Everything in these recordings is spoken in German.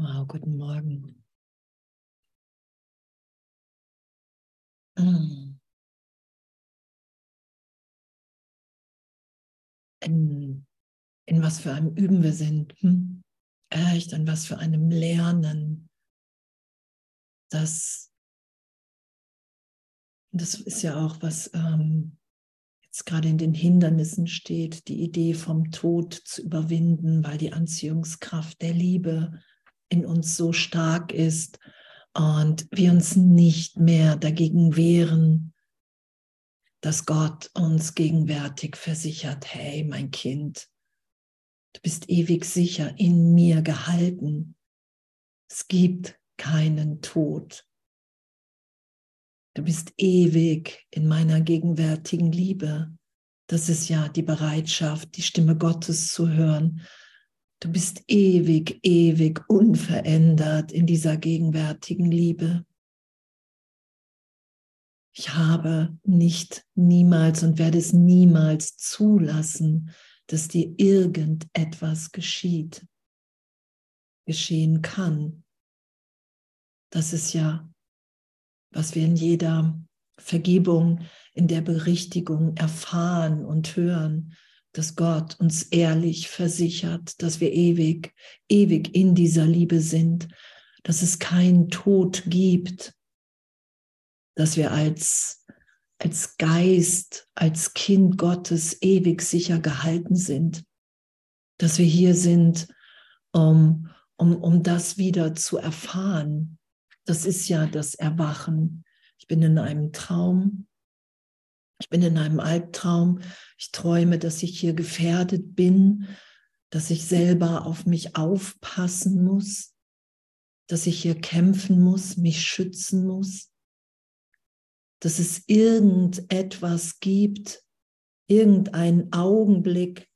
Wow, guten Morgen. Mm. In, in was für einem Üben wir sind. Hm? Echt, in was für einem Lernen. Das, das ist ja auch, was ähm, jetzt gerade in den Hindernissen steht, die Idee vom Tod zu überwinden, weil die Anziehungskraft der Liebe in uns so stark ist und wir uns nicht mehr dagegen wehren, dass Gott uns gegenwärtig versichert, hey mein Kind, du bist ewig sicher in mir gehalten. Es gibt keinen Tod. Du bist ewig in meiner gegenwärtigen Liebe. Das ist ja die Bereitschaft, die Stimme Gottes zu hören Du bist ewig, ewig unverändert in dieser gegenwärtigen Liebe. Ich habe nicht niemals und werde es niemals zulassen, dass dir irgendetwas geschieht, geschehen kann. Das ist ja, was wir in jeder Vergebung, in der Berichtigung erfahren und hören, dass Gott uns ehrlich versichert, dass wir ewig, ewig in dieser Liebe sind, dass es keinen Tod gibt, dass wir als, als Geist, als Kind Gottes ewig sicher gehalten sind, dass wir hier sind, um, um, um das wieder zu erfahren. Das ist ja das Erwachen. Ich bin in einem Traum, ich bin in einem Albtraum. Ich träume, dass ich hier gefährdet bin, dass ich selber auf mich aufpassen muss, dass ich hier kämpfen muss, mich schützen muss, dass es irgendetwas gibt, irgendeinen Augenblick,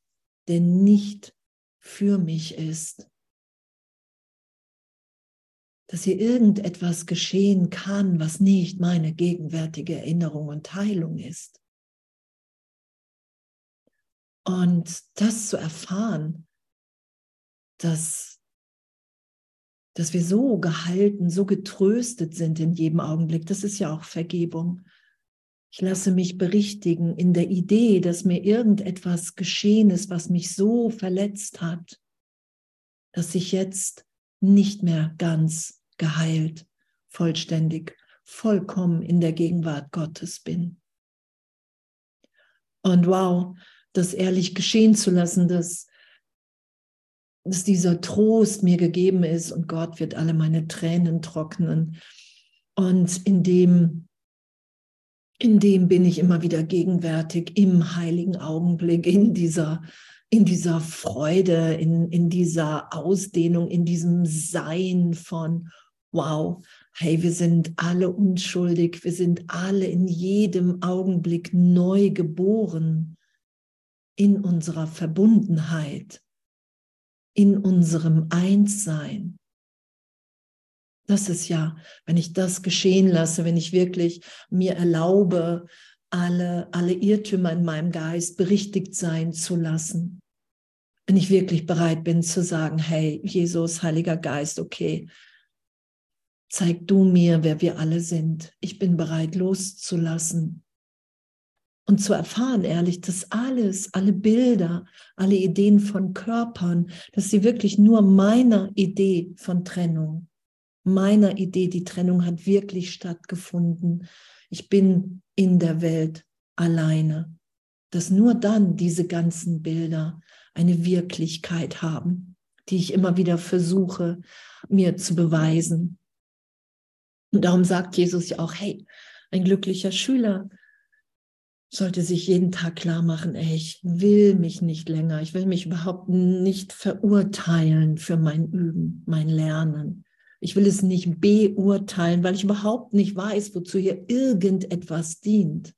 der nicht für mich ist. Dass hier irgendetwas geschehen kann, was nicht meine gegenwärtige Erinnerung und Heilung ist. Und das zu erfahren, dass, dass wir so gehalten, so getröstet sind in jedem Augenblick, das ist ja auch Vergebung. Ich lasse mich berichtigen in der Idee, dass mir irgendetwas geschehen ist, was mich so verletzt hat, dass ich jetzt nicht mehr ganz geheilt, vollständig, vollkommen in der Gegenwart Gottes bin. Und wow, das ehrlich geschehen zu lassen, dass, dass dieser Trost mir gegeben ist und Gott wird alle meine Tränen trocknen. Und in dem, in dem bin ich immer wieder gegenwärtig im heiligen Augenblick, in dieser, in dieser Freude, in, in dieser Ausdehnung, in diesem Sein von, wow, hey, wir sind alle unschuldig, wir sind alle in jedem Augenblick neu geboren in unserer Verbundenheit, in unserem Einssein. Das ist ja, wenn ich das geschehen lasse, wenn ich wirklich mir erlaube, alle, alle Irrtümer in meinem Geist berichtigt sein zu lassen. Wenn ich wirklich bereit bin zu sagen, hey, Jesus, Heiliger Geist, okay, zeig du mir, wer wir alle sind. Ich bin bereit loszulassen und zu erfahren, ehrlich, dass alles, alle Bilder, alle Ideen von Körpern, dass sie wirklich nur meiner Idee von Trennung, meiner Idee, die Trennung hat wirklich stattgefunden. Ich bin in der Welt alleine. Dass nur dann diese ganzen Bilder eine Wirklichkeit haben, die ich immer wieder versuche, mir zu beweisen. Und darum sagt Jesus ja auch, hey, ein glücklicher Schüler sollte sich jeden Tag klar machen, ey, ich will mich nicht länger, ich will mich überhaupt nicht verurteilen für mein Üben, mein Lernen. Ich will es nicht beurteilen, weil ich überhaupt nicht weiß, wozu hier irgendetwas dient.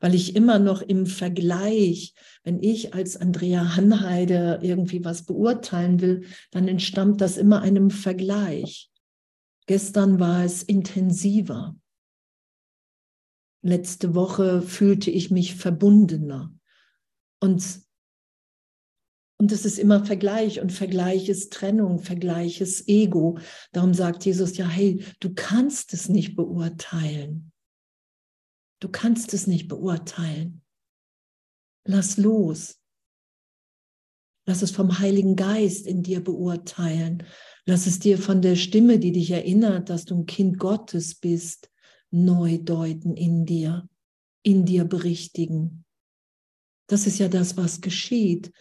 Weil ich immer noch im Vergleich, wenn ich als Andrea Hanheide irgendwie was beurteilen will, dann entstammt das immer einem Vergleich. Gestern war es intensiver. Letzte Woche fühlte ich mich verbundener. Und Und es ist immer Vergleich und Vergleich ist Trennung, Vergleich ist Ego. Darum sagt Jesus ja, hey, du kannst es nicht beurteilen. Du kannst es nicht beurteilen. Lass los. Lass es vom Heiligen Geist in dir beurteilen. Lass es dir von der Stimme, die dich erinnert, dass du ein Kind Gottes bist, neu deuten in dir, in dir berichtigen. Das ist ja das, was geschieht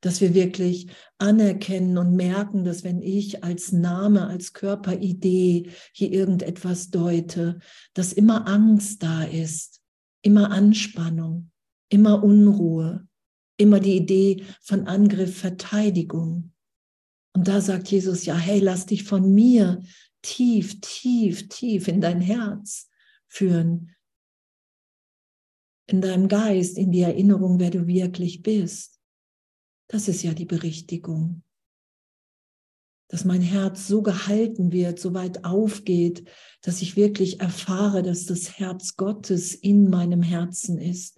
dass wir wirklich anerkennen und merken, dass wenn ich als Name, als Körperidee hier irgendetwas deute, dass immer Angst da ist, immer Anspannung, immer Unruhe, immer die Idee von Angriff, Verteidigung. Und da sagt Jesus, ja, hey, lass dich von mir tief, tief, tief in dein Herz führen, in deinem Geist, in die Erinnerung, wer du wirklich bist. Das ist ja die Berichtigung. Dass mein Herz so gehalten wird, so weit aufgeht, dass ich wirklich erfahre, dass das Herz Gottes in meinem Herzen ist.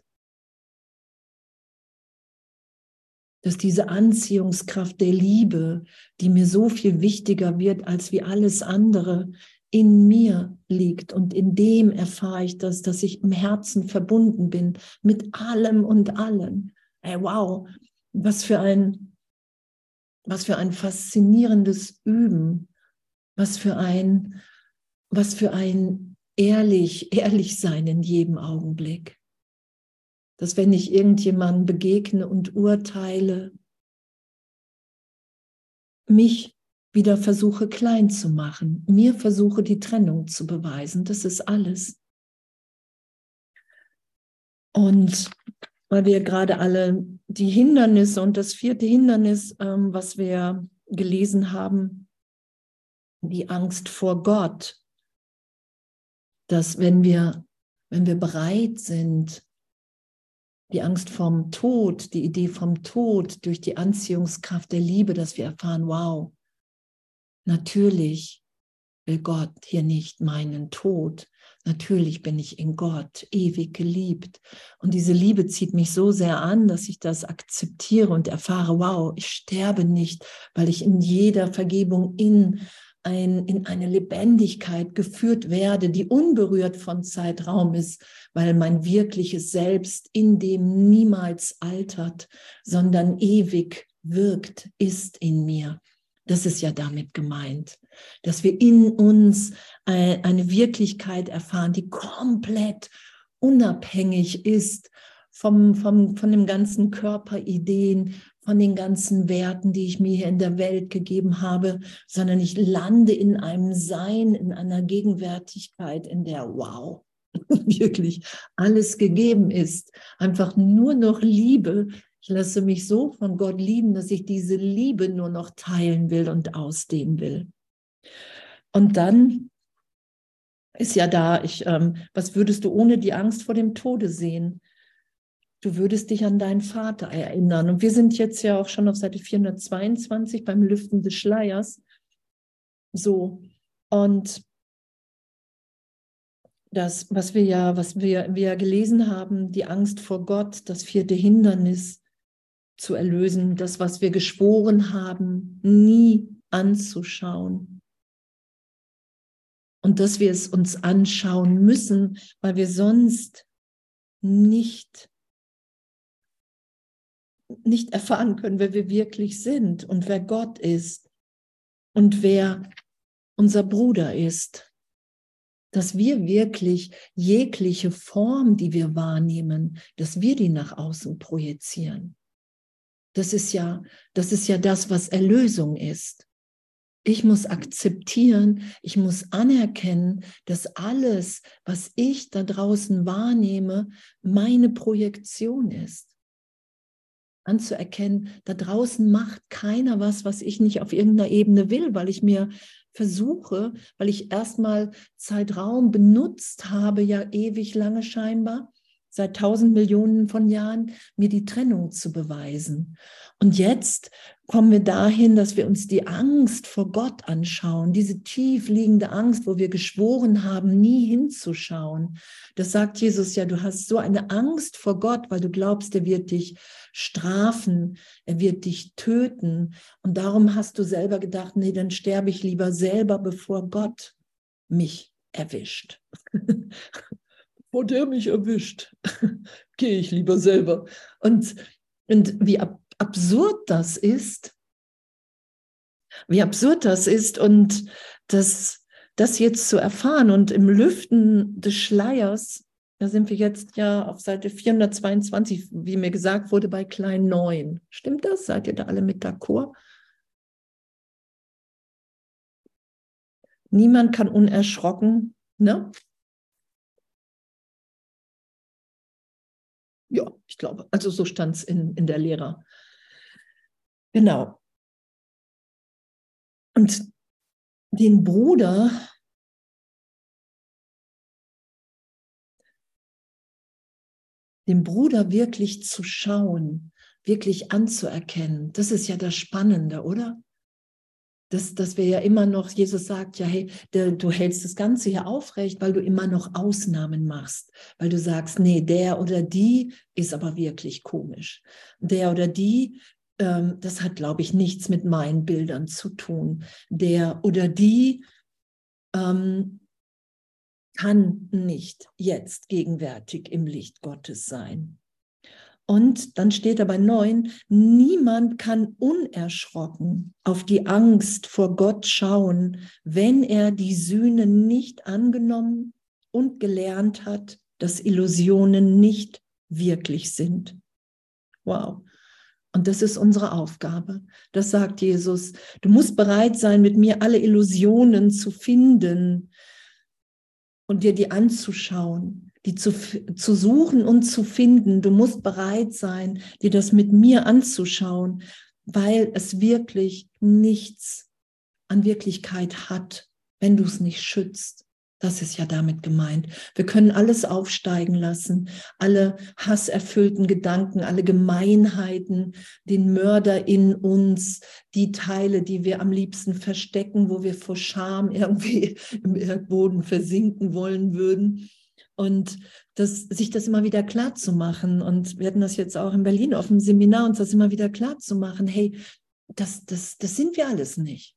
Dass diese Anziehungskraft der Liebe, die mir so viel wichtiger wird als wie alles andere, in mir liegt. Und in dem erfahre ich das, dass ich im Herzen verbunden bin mit allem und allen. Hey, wow, was für ein, was für ein faszinierendes Üben, was für ein, was für ein ehrlich, ehrlich sein in jedem Augenblick. Dass wenn ich irgendjemandem begegne und urteile, mich wieder versuche klein zu machen, mir versuche die Trennung zu beweisen, das ist alles. Und weil wir gerade alle die Hindernisse und das vierte Hindernis, ähm, was wir gelesen haben, die Angst vor Gott, dass wenn wir, wenn wir bereit sind, die Angst vom Tod, die Idee vom Tod durch die Anziehungskraft der Liebe, dass wir erfahren, wow, natürlich will Gott hier nicht meinen Tod, Natürlich bin ich in Gott ewig geliebt. Und diese Liebe zieht mich so sehr an, dass ich das akzeptiere und erfahre, wow, ich sterbe nicht, weil ich in jeder Vergebung in, ein, in eine Lebendigkeit geführt werde, die unberührt von Zeitraum ist, weil mein wirkliches Selbst in dem niemals altert, sondern ewig wirkt, ist in mir. Das ist ja damit gemeint, dass wir in uns eine Wirklichkeit erfahren, die komplett unabhängig ist vom, vom, von dem ganzen Körperideen, von den ganzen Werten, die ich mir hier in der Welt gegeben habe, sondern ich lande in einem Sein, in einer Gegenwärtigkeit, in der, wow, wirklich alles gegeben ist. Einfach nur noch Liebe, ich lasse mich so von Gott lieben, dass ich diese Liebe nur noch teilen will und ausdehnen will. Und dann ist ja da, ich, ähm, was würdest du ohne die Angst vor dem Tode sehen? Du würdest dich an deinen Vater erinnern. Und wir sind jetzt ja auch schon auf Seite 422 beim Lüften des Schleiers. So. Und das, was wir ja, was wir, wir gelesen haben, die Angst vor Gott, das vierte Hindernis, zu erlösen, das, was wir geschworen haben, nie anzuschauen. Und dass wir es uns anschauen müssen, weil wir sonst nicht, nicht erfahren können, wer wir wirklich sind und wer Gott ist und wer unser Bruder ist. Dass wir wirklich jegliche Form, die wir wahrnehmen, dass wir die nach außen projizieren. Das ist ja, das ist ja das, was Erlösung ist. Ich muss akzeptieren, ich muss anerkennen, dass alles, was ich da draußen wahrnehme, meine Projektion ist. Anzuerkennen, da draußen macht keiner was, was ich nicht auf irgendeiner Ebene will, weil ich mir versuche, weil ich erstmal Zeitraum benutzt habe, ja ewig lange scheinbar, seit tausend Millionen von Jahren, mir die Trennung zu beweisen. Und jetzt kommen wir dahin, dass wir uns die Angst vor Gott anschauen, diese tief liegende Angst, wo wir geschworen haben, nie hinzuschauen. Das sagt Jesus ja, du hast so eine Angst vor Gott, weil du glaubst, er wird dich strafen, er wird dich töten. Und darum hast du selber gedacht, nee, dann sterbe ich lieber selber, bevor Gott mich erwischt. Bevor der mich erwischt, gehe ich lieber selber. Und, und wie ab, absurd das ist, wie absurd das ist und das, das jetzt zu erfahren und im Lüften des Schleiers, da sind wir jetzt ja auf Seite 422, wie mir gesagt wurde, bei Klein 9. Stimmt das? Seid ihr da alle mit d'accord? Niemand kann unerschrocken, ne? Ja, ich glaube, also so stand es in, in der Lehre. Genau. Und den Bruder, den Bruder wirklich zu schauen, wirklich anzuerkennen, das ist ja das Spannende, oder? Dass, dass wir ja immer noch, Jesus sagt ja, hey, der, du hältst das Ganze hier aufrecht, weil du immer noch Ausnahmen machst, weil du sagst, nee, der oder die ist aber wirklich komisch. Der oder die, ähm, das hat, glaube ich, nichts mit meinen Bildern zu tun. Der oder die ähm, kann nicht jetzt gegenwärtig im Licht Gottes sein. Und dann steht da bei neun, niemand kann unerschrocken auf die Angst vor Gott schauen, wenn er die Sühne nicht angenommen und gelernt hat, dass Illusionen nicht wirklich sind. Wow. Und das ist unsere Aufgabe. Das sagt Jesus. Du musst bereit sein, mit mir alle Illusionen zu finden und dir die anzuschauen die zu, zu suchen und zu finden. Du musst bereit sein, dir das mit mir anzuschauen, weil es wirklich nichts an Wirklichkeit hat, wenn du es nicht schützt. Das ist ja damit gemeint. Wir können alles aufsteigen lassen, alle hasserfüllten Gedanken, alle Gemeinheiten, den Mörder in uns, die Teile, die wir am liebsten verstecken, wo wir vor Scham irgendwie im Erdboden versinken wollen würden und das, sich das immer wieder klar zu machen. Und wir hatten das jetzt auch in Berlin auf dem Seminar, uns das immer wieder klar zu machen. Hey, das, das, das sind wir alles nicht.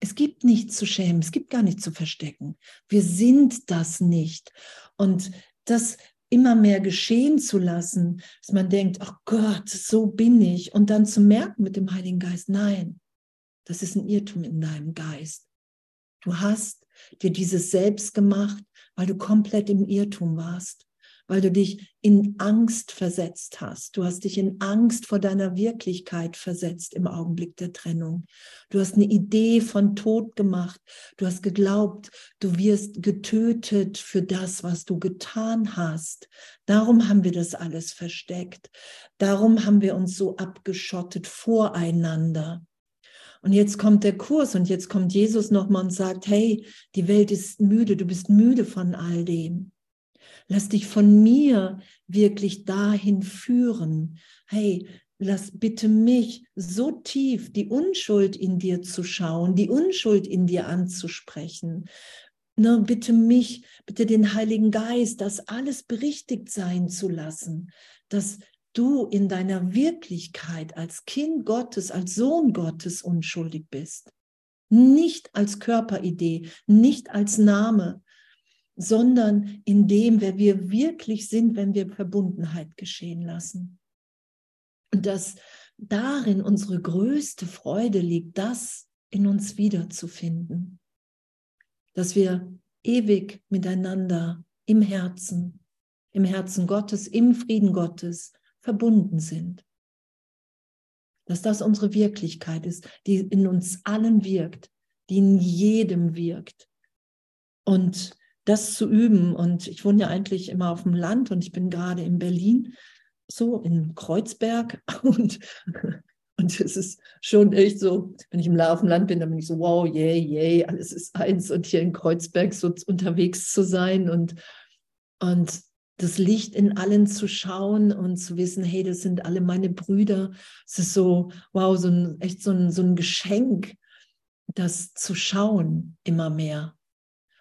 Es gibt nichts zu schämen, es gibt gar nichts zu verstecken. Wir sind das nicht. Und das immer mehr geschehen zu lassen, dass man denkt, ach Gott, so bin ich. Und dann zu merken mit dem Heiligen Geist, nein, das ist ein Irrtum in deinem Geist. Du hast dir dieses Selbst gemacht, weil du komplett im Irrtum warst, weil du dich in Angst versetzt hast. Du hast dich in Angst vor deiner Wirklichkeit versetzt im Augenblick der Trennung. Du hast eine Idee von Tod gemacht. Du hast geglaubt, du wirst getötet für das, was du getan hast. Darum haben wir das alles versteckt. Darum haben wir uns so abgeschottet voreinander. Und jetzt kommt der Kurs und jetzt kommt Jesus nochmal und sagt, hey, die Welt ist müde, du bist müde von all dem. Lass dich von mir wirklich dahin führen. Hey, lass bitte mich so tief die Unschuld in dir zu schauen, die Unschuld in dir anzusprechen. Ne, bitte mich, bitte den Heiligen Geist, das alles berichtigt sein zu lassen, dass du in deiner Wirklichkeit als Kind Gottes, als Sohn Gottes unschuldig bist. Nicht als Körperidee, nicht als Name, sondern in dem, wer wir wirklich sind, wenn wir Verbundenheit geschehen lassen. Und dass darin unsere größte Freude liegt, das in uns wiederzufinden. Dass wir ewig miteinander im Herzen, im Herzen Gottes, im Frieden Gottes verbunden sind. Dass das unsere Wirklichkeit ist, die in uns allen wirkt, die in jedem wirkt. Und das zu üben, und ich wohne ja eigentlich immer auf dem Land und ich bin gerade in Berlin, so in Kreuzberg und und es ist schon echt so, wenn ich im Laufenland bin, dann bin ich so, wow, yay, yay, alles ist eins. Und hier in Kreuzberg so unterwegs zu sein und, und das Licht in allen zu schauen und zu wissen, hey, das sind alle meine Brüder. Es ist so, wow, so ein, echt so ein, so ein Geschenk, das zu schauen immer mehr.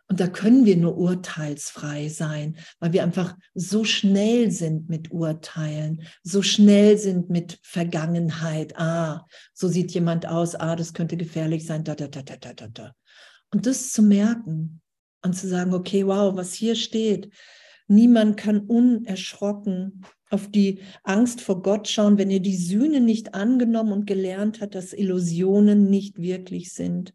Und da können wir nur urteilsfrei sein, weil wir einfach so schnell sind mit Urteilen, so schnell sind mit Vergangenheit. Ah, so sieht jemand aus. Ah, das könnte gefährlich sein. Da, da, da, da, da, da. Und das zu merken und zu sagen, okay, wow, was hier steht. Niemand kann unerschrocken auf die Angst vor Gott schauen, wenn er die Sühne nicht angenommen und gelernt hat, dass Illusionen nicht wirklich sind.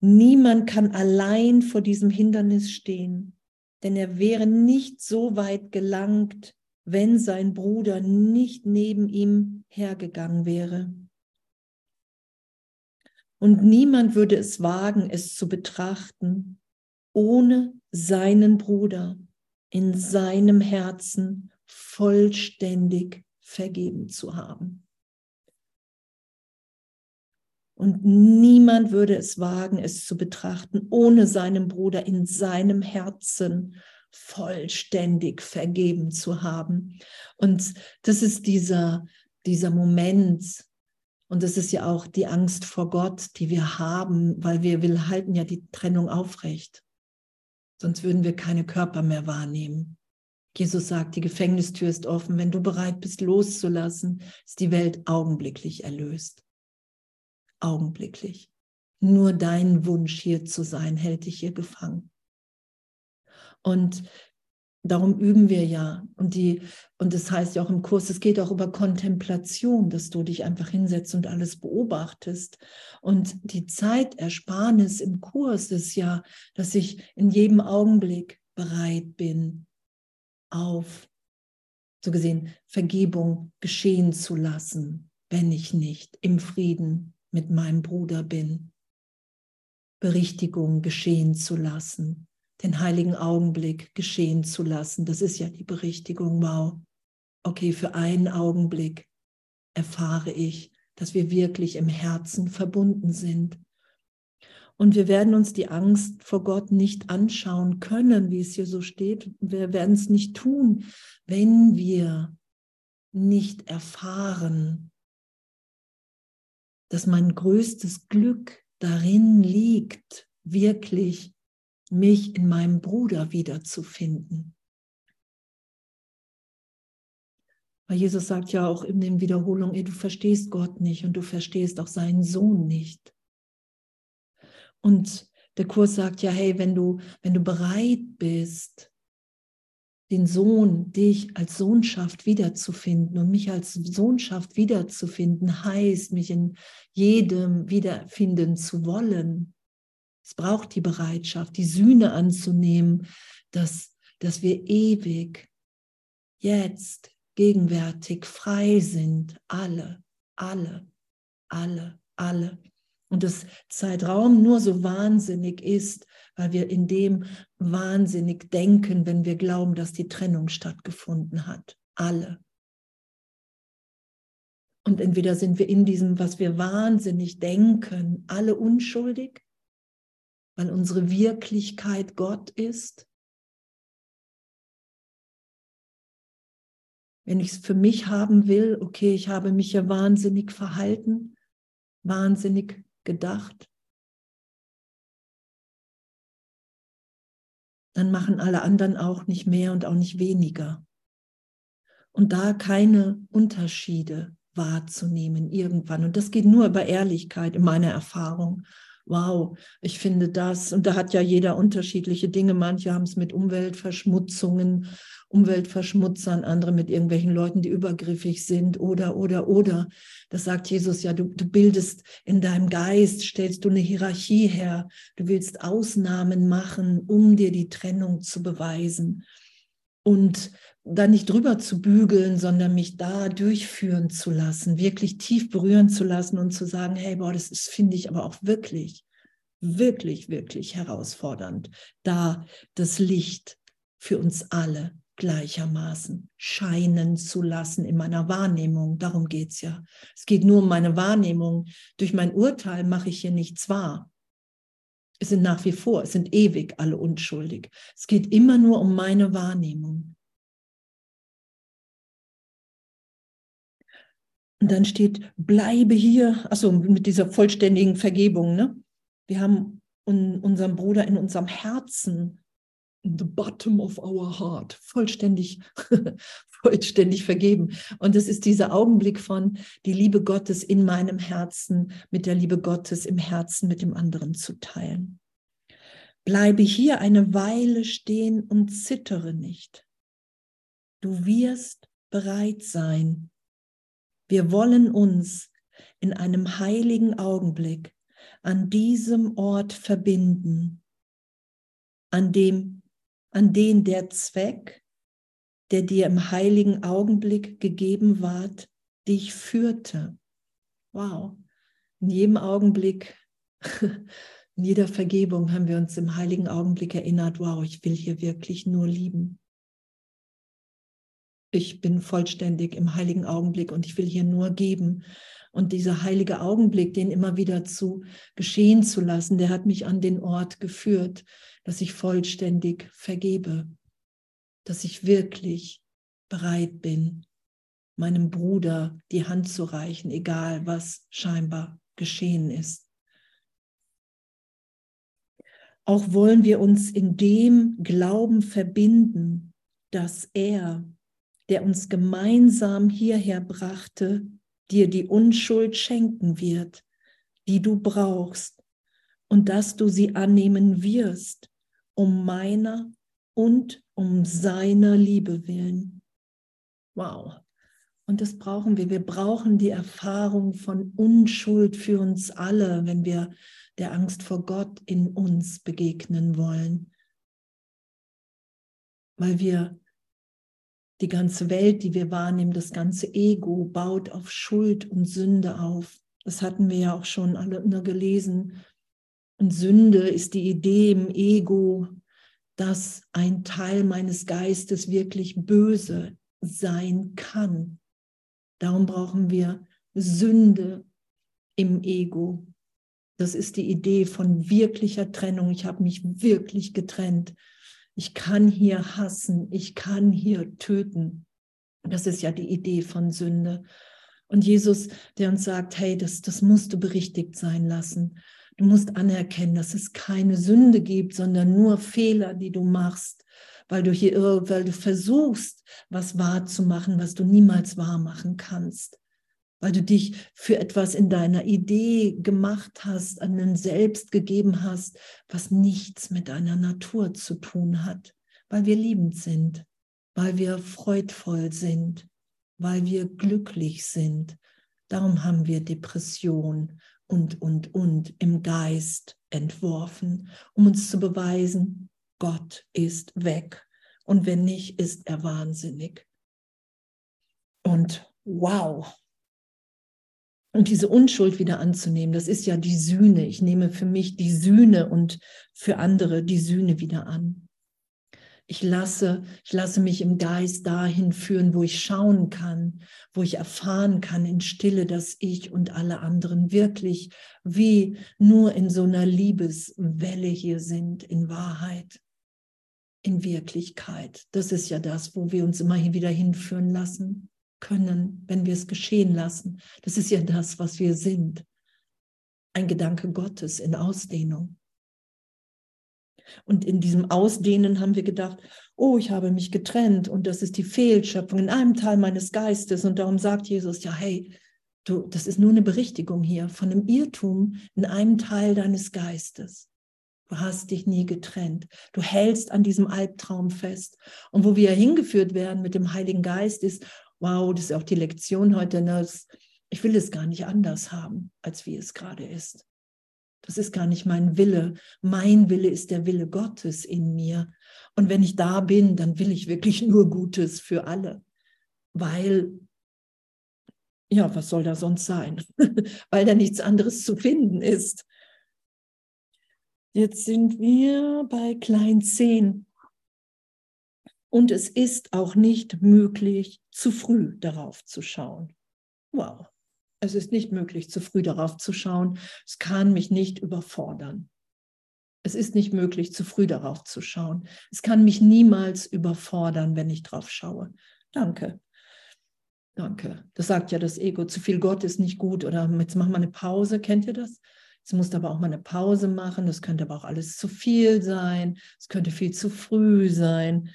Niemand kann allein vor diesem Hindernis stehen, denn er wäre nicht so weit gelangt, wenn sein Bruder nicht neben ihm hergegangen wäre. Und niemand würde es wagen, es zu betrachten, ohne seinen Bruder in seinem Herzen vollständig vergeben zu haben. Und niemand würde es wagen, es zu betrachten, ohne seinem Bruder in seinem Herzen vollständig vergeben zu haben. Und das ist dieser, dieser Moment, und das ist ja auch die Angst vor Gott, die wir haben, weil wir, wir halten ja die Trennung aufrecht. Sonst würden wir keine Körper mehr wahrnehmen. Jesus sagt, die Gefängnistür ist offen. Wenn du bereit bist, loszulassen, ist die Welt augenblicklich erlöst augenblicklich. Nur dein Wunsch hier zu sein, hält dich hier gefangen. Und darum üben wir ja. Und, die, und das heißt ja auch im Kurs, es geht auch über Kontemplation, dass du dich einfach hinsetzt und alles beobachtest. Und die Zeitersparnis im Kurs ist ja, dass ich in jedem Augenblick bereit bin, auf, so gesehen, Vergebung geschehen zu lassen, wenn ich nicht im Frieden mit meinem Bruder bin. Berichtigung geschehen zu lassen, den heiligen Augenblick geschehen zu lassen. Das ist ja die Berichtigung. Wow. Okay, für einen Augenblick erfahre ich, dass wir wirklich im Herzen verbunden sind. Und wir werden uns die Angst vor Gott nicht anschauen können, wie es hier so steht. Wir werden es nicht tun, wenn wir nicht erfahren, dass mein größtes Glück darin liegt, wirklich mich in meinem Bruder wiederzufinden. Weil Jesus sagt ja auch in den Wiederholungen, ey, du verstehst Gott nicht und du verstehst auch seinen Sohn nicht. Und der Kurs sagt ja, hey, wenn du, wenn du bereit bist, den Sohn, dich als Sohnschaft wiederzufinden und mich als Sohnschaft wiederzufinden, heißt, mich in jedem wiederfinden zu wollen. Es braucht die Bereitschaft, die Sühne anzunehmen, dass, dass wir ewig, jetzt, gegenwärtig frei sind. Alle, alle, alle, alle. Und das Zeitraum nur so wahnsinnig ist, weil wir in dem wahnsinnig denken, wenn wir glauben, dass die Trennung stattgefunden hat. Alle. Und entweder sind wir in diesem, was wir wahnsinnig denken, alle unschuldig, weil unsere Wirklichkeit Gott ist. Wenn ich es für mich haben will, okay, ich habe mich ja wahnsinnig verhalten, wahnsinnig gedacht, dann machen alle anderen auch nicht mehr und auch nicht weniger. Und da keine Unterschiede wahrzunehmen irgendwann. Und das geht nur über Ehrlichkeit in meiner Erfahrung wow, ich finde das. Und da hat ja jeder unterschiedliche Dinge. Manche haben es mit Umweltverschmutzungen, Umweltverschmutzern, andere mit irgendwelchen Leuten, die übergriffig sind oder, oder, oder. Das sagt Jesus ja, du, du bildest in deinem Geist, stellst du eine Hierarchie her. Du willst Ausnahmen machen, um dir die Trennung zu beweisen. Und da nicht drüber zu bügeln, sondern mich da durchführen zu lassen, wirklich tief berühren zu lassen und zu sagen, hey, boah, das ist, finde ich aber auch wirklich, wirklich, wirklich herausfordernd, da das Licht für uns alle gleichermaßen scheinen zu lassen in meiner Wahrnehmung. Darum geht es ja. Es geht nur um meine Wahrnehmung. Durch mein Urteil mache ich hier nichts wahr. Es sind nach wie vor, es sind ewig alle unschuldig. Es geht immer nur um meine Wahrnehmung. Und dann steht, bleibe hier, also mit dieser vollständigen Vergebung. Ne? Wir haben unseren Bruder in unserem Herzen, in the bottom of our heart, vollständig, vollständig vergeben. Und es ist dieser Augenblick von die Liebe Gottes in meinem Herzen mit der Liebe Gottes im Herzen mit dem anderen zu teilen. Bleibe hier eine Weile stehen und zittere nicht. Du wirst bereit sein, wir wollen uns in einem heiligen Augenblick an diesem Ort verbinden, an dem, an den der Zweck, der dir im heiligen Augenblick gegeben ward, dich führte. Wow. In jedem Augenblick, in jeder Vergebung haben wir uns im heiligen Augenblick erinnert, wow, ich will hier wirklich nur lieben ich bin vollständig im heiligen Augenblick und ich will hier nur geben. Und dieser heilige Augenblick, den immer wieder zu geschehen zu lassen, der hat mich an den Ort geführt, dass ich vollständig vergebe, dass ich wirklich bereit bin, meinem Bruder die Hand zu reichen, egal was scheinbar geschehen ist. Auch wollen wir uns in dem Glauben verbinden, dass er der uns gemeinsam hierher brachte, dir die Unschuld schenken wird, die du brauchst, und dass du sie annehmen wirst, um meiner und um seiner Liebe willen. Wow. Und das brauchen wir. Wir brauchen die Erfahrung von Unschuld für uns alle, wenn wir der Angst vor Gott in uns begegnen wollen. Weil wir die ganze Welt, die wir wahrnehmen, das ganze Ego baut auf Schuld und Sünde auf. Das hatten wir ja auch schon alle gelesen. Und Sünde ist die Idee im Ego, dass ein Teil meines Geistes wirklich böse sein kann. Darum brauchen wir Sünde im Ego. Das ist die Idee von wirklicher Trennung. Ich habe mich wirklich getrennt. Ich kann hier hassen, ich kann hier töten. Das ist ja die Idee von Sünde. Und Jesus, der uns sagt, hey, das, das musst du berichtigt sein lassen. Du musst anerkennen, dass es keine Sünde gibt, sondern nur Fehler, die du machst, weil du hier, weil du versuchst, was wahr zu machen, was du niemals wahr machen kannst weil du dich für etwas in deiner Idee gemacht hast, an den Selbst gegeben hast, was nichts mit deiner Natur zu tun hat, weil wir liebend sind, weil wir freudvoll sind, weil wir glücklich sind. Darum haben wir Depression und, und, und im Geist entworfen, um uns zu beweisen, Gott ist weg. Und wenn nicht, ist er wahnsinnig. Und wow, und diese Unschuld wieder anzunehmen, das ist ja die Sühne. Ich nehme für mich die Sühne und für andere die Sühne wieder an. Ich lasse, ich lasse mich im Geist dahin führen, wo ich schauen kann, wo ich erfahren kann in Stille, dass ich und alle anderen wirklich wie nur in so einer Liebeswelle hier sind, in Wahrheit, in Wirklichkeit. Das ist ja das, wo wir uns immer wieder hinführen lassen können, wenn wir es geschehen lassen. Das ist ja das, was wir sind. Ein Gedanke Gottes in Ausdehnung. Und in diesem Ausdehnen haben wir gedacht, oh, ich habe mich getrennt und das ist die Fehlschöpfung in einem Teil meines Geistes. Und darum sagt Jesus, ja, hey, du, das ist nur eine Berichtigung hier von einem Irrtum in einem Teil deines Geistes. Du hast dich nie getrennt. Du hältst an diesem Albtraum fest. Und wo wir hingeführt werden mit dem Heiligen Geist ist, wow, das ist auch die Lektion heute, ne? ich will es gar nicht anders haben, als wie es gerade ist. Das ist gar nicht mein Wille. Mein Wille ist der Wille Gottes in mir. Und wenn ich da bin, dann will ich wirklich nur Gutes für alle. Weil, ja, was soll da sonst sein? Weil da nichts anderes zu finden ist. Jetzt sind wir bei Klein 10. Und es ist auch nicht möglich, zu früh darauf zu schauen. Wow, es ist nicht möglich, zu früh darauf zu schauen. Es kann mich nicht überfordern. Es ist nicht möglich, zu früh darauf zu schauen. Es kann mich niemals überfordern, wenn ich drauf schaue. Danke. Danke. Das sagt ja das Ego. Zu viel Gott ist nicht gut. Oder jetzt machen wir eine Pause. Kennt ihr das? Jetzt musst du aber auch mal eine Pause machen. Das könnte aber auch alles zu viel sein. Es könnte viel zu früh sein.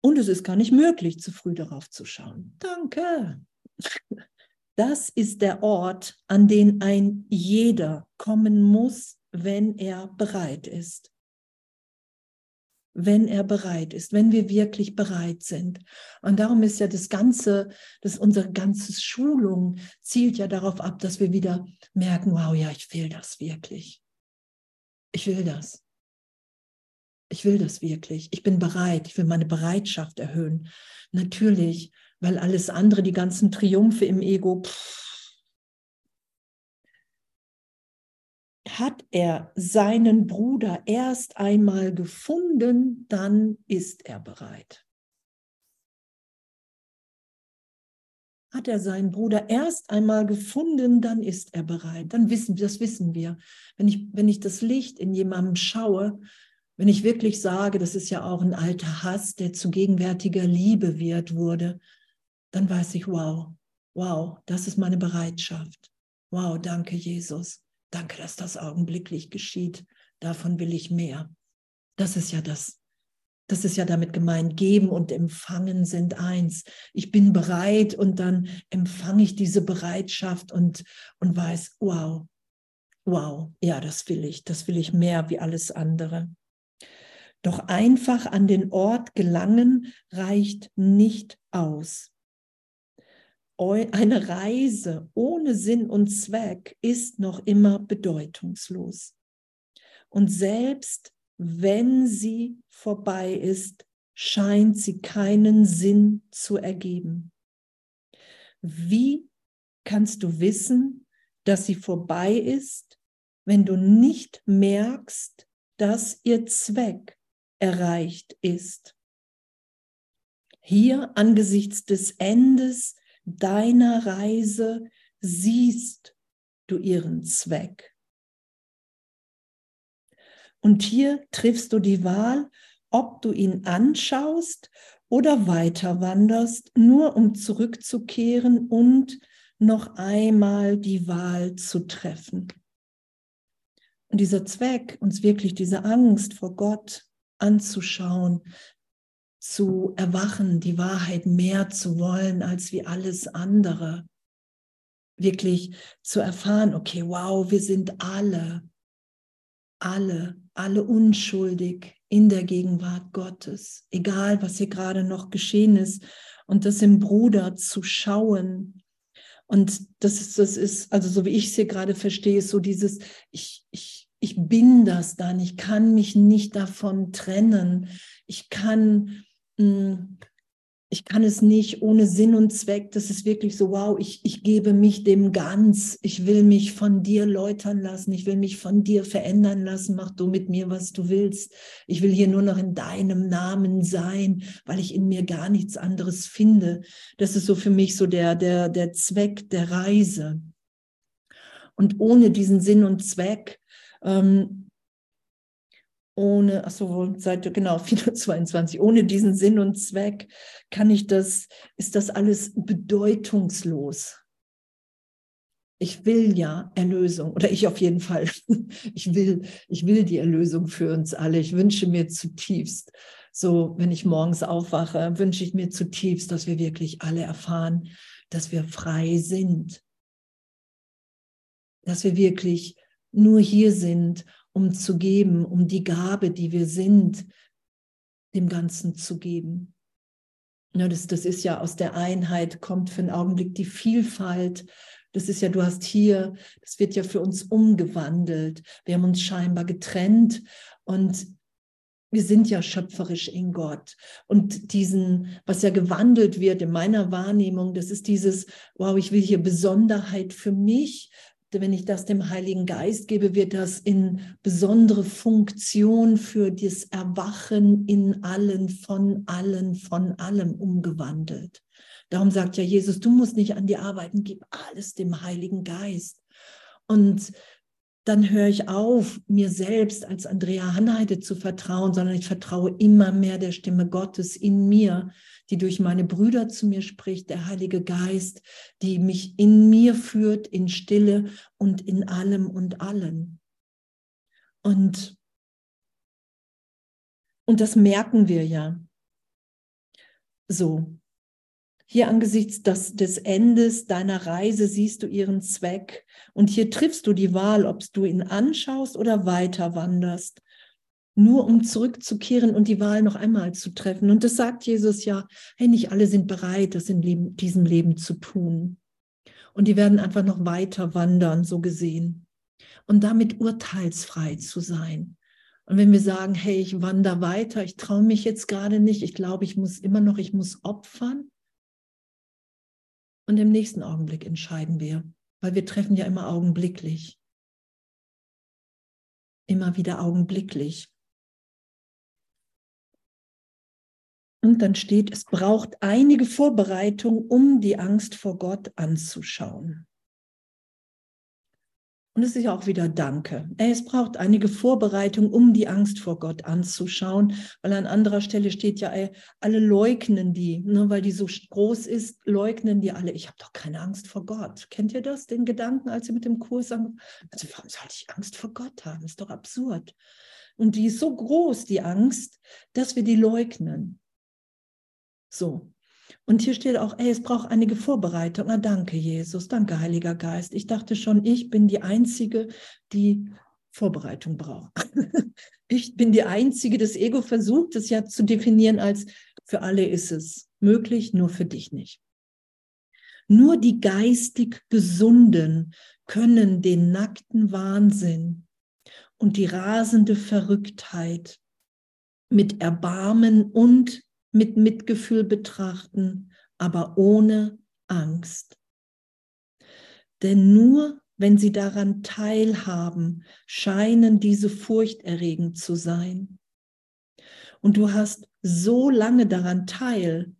Und es ist gar nicht möglich, zu früh darauf zu schauen. Danke. Das ist der Ort, an den ein jeder kommen muss, wenn er bereit ist. Wenn er bereit ist, wenn wir wirklich bereit sind. Und darum ist ja das Ganze, dass unsere ganze Schulung zielt ja darauf ab, dass wir wieder merken, wow, ja, ich will das wirklich. Ich will das. Ich will das wirklich. Ich bin bereit. Ich will meine Bereitschaft erhöhen. Natürlich, weil alles andere, die ganzen Triumphe im Ego, pff, hat er seinen Bruder erst einmal gefunden, dann ist er bereit. Hat er seinen Bruder erst einmal gefunden, dann ist er bereit. Dann wissen das wissen wir. Wenn ich, wenn ich das Licht in jemandem schaue, wenn ich wirklich sage, das ist ja auch ein alter Hass, der zu gegenwärtiger Liebe wird wurde, dann weiß ich, wow, wow, das ist meine Bereitschaft. Wow, danke Jesus. Danke, dass das augenblicklich geschieht. Davon will ich mehr. Das ist ja das. Das ist ja damit gemeint, geben und empfangen sind eins. Ich bin bereit und dann empfange ich diese Bereitschaft und, und weiß, wow, wow, ja, das will ich, das will ich mehr wie alles andere. Doch einfach an den Ort gelangen reicht nicht aus. Eine Reise ohne Sinn und Zweck ist noch immer bedeutungslos. Und selbst wenn sie vorbei ist, scheint sie keinen Sinn zu ergeben. Wie kannst du wissen, dass sie vorbei ist, wenn du nicht merkst, dass ihr Zweck erreicht ist? Hier angesichts des Endes deiner Reise siehst du ihren Zweck. Und hier triffst du die Wahl, ob du ihn anschaust oder weiter wanderst, nur um zurückzukehren und noch einmal die Wahl zu treffen. Und dieser Zweck, uns wirklich diese Angst vor Gott anzuschauen, zu erwachen, die Wahrheit mehr zu wollen als wie alles andere. Wirklich zu erfahren, okay, wow, wir sind alle, alle, alle unschuldig in der Gegenwart Gottes, egal was hier gerade noch geschehen ist. Und das im Bruder zu schauen. Und das ist, das ist, also so wie ich es hier gerade verstehe, ist so dieses, ich, ich, ich bin das dann, ich kann mich nicht davon trennen. Ich kann hm, ich kann es nicht ohne Sinn und Zweck. Das ist wirklich so, wow, ich, ich gebe mich dem ganz. Ich will mich von dir läutern lassen. Ich will mich von dir verändern lassen. Mach du mit mir, was du willst. Ich will hier nur noch in deinem Namen sein, weil ich in mir gar nichts anderes finde. Das ist so für mich so der, der, der Zweck der Reise. Und ohne diesen Sinn und Zweck ähm, ohne, ach so, Seite, genau, 422, ohne diesen Sinn und Zweck kann ich das, ist das alles bedeutungslos. Ich will ja Erlösung, oder ich auf jeden Fall. Ich will, ich will die Erlösung für uns alle. Ich wünsche mir zutiefst, so wenn ich morgens aufwache, wünsche ich mir zutiefst, dass wir wirklich alle erfahren, dass wir frei sind. Dass wir wirklich nur hier sind um zu geben, um die Gabe, die wir sind, dem Ganzen zu geben. Ja, das, das ist ja aus der Einheit, kommt für einen Augenblick die Vielfalt. Das ist ja, du hast hier, das wird ja für uns umgewandelt. Wir haben uns scheinbar getrennt und wir sind ja schöpferisch in Gott. Und diesen, was ja gewandelt wird in meiner Wahrnehmung, das ist dieses, wow, ich will hier Besonderheit für mich, wenn ich das dem Heiligen Geist gebe, wird das in besondere Funktion für das Erwachen in allen, von allen, von allem umgewandelt. Darum sagt ja Jesus, du musst nicht an die arbeiten, gib alles dem Heiligen Geist. Und dann höre ich auf, mir selbst als Andrea Hanheide zu vertrauen, sondern ich vertraue immer mehr der Stimme Gottes in mir, die durch meine Brüder zu mir spricht, der Heilige Geist, die mich in mir führt, in Stille und in allem und allen. Und, und das merken wir ja. So, hier angesichts des, des Endes deiner Reise siehst du ihren Zweck und hier triffst du die Wahl, ob du ihn anschaust oder weiter wanderst, nur um zurückzukehren und die Wahl noch einmal zu treffen. Und das sagt Jesus ja, hey, nicht alle sind bereit, das in Leben, diesem Leben zu tun. Und die werden einfach noch weiter wandern, so gesehen. Und damit urteilsfrei zu sein. Und wenn wir sagen, hey, ich wandere weiter, ich traue mich jetzt gerade nicht, ich glaube, ich muss immer noch, ich muss opfern, und im nächsten Augenblick entscheiden wir, weil wir treffen ja immer augenblicklich. Immer wieder augenblicklich. Und dann steht, es braucht einige Vorbereitung, um die Angst vor Gott anzuschauen. Und es ist auch wieder Danke. Es braucht einige Vorbereitung, um die Angst vor Gott anzuschauen, weil an anderer Stelle steht ja, alle leugnen die, ne, weil die so groß ist, leugnen die alle. Ich habe doch keine Angst vor Gott. Kennt ihr das, den Gedanken, als ihr mit dem Kurs sagen, also warum sollte ich Angst vor Gott haben? Ist doch absurd. Und die ist so groß, die Angst, dass wir die leugnen. So, und hier steht auch, ey, es braucht einige Vorbereitung. Ah, danke, Jesus, danke, Heiliger Geist. Ich dachte schon, ich bin die Einzige, die Vorbereitung braucht. ich bin die Einzige, das Ego versucht es ja zu definieren als, für alle ist es möglich, nur für dich nicht. Nur die geistig Gesunden können den nackten Wahnsinn und die rasende Verrücktheit mit Erbarmen und mit Mitgefühl betrachten, aber ohne Angst. Denn nur wenn sie daran teilhaben, scheinen diese furchterregend zu sein. Und du hast so lange daran teil,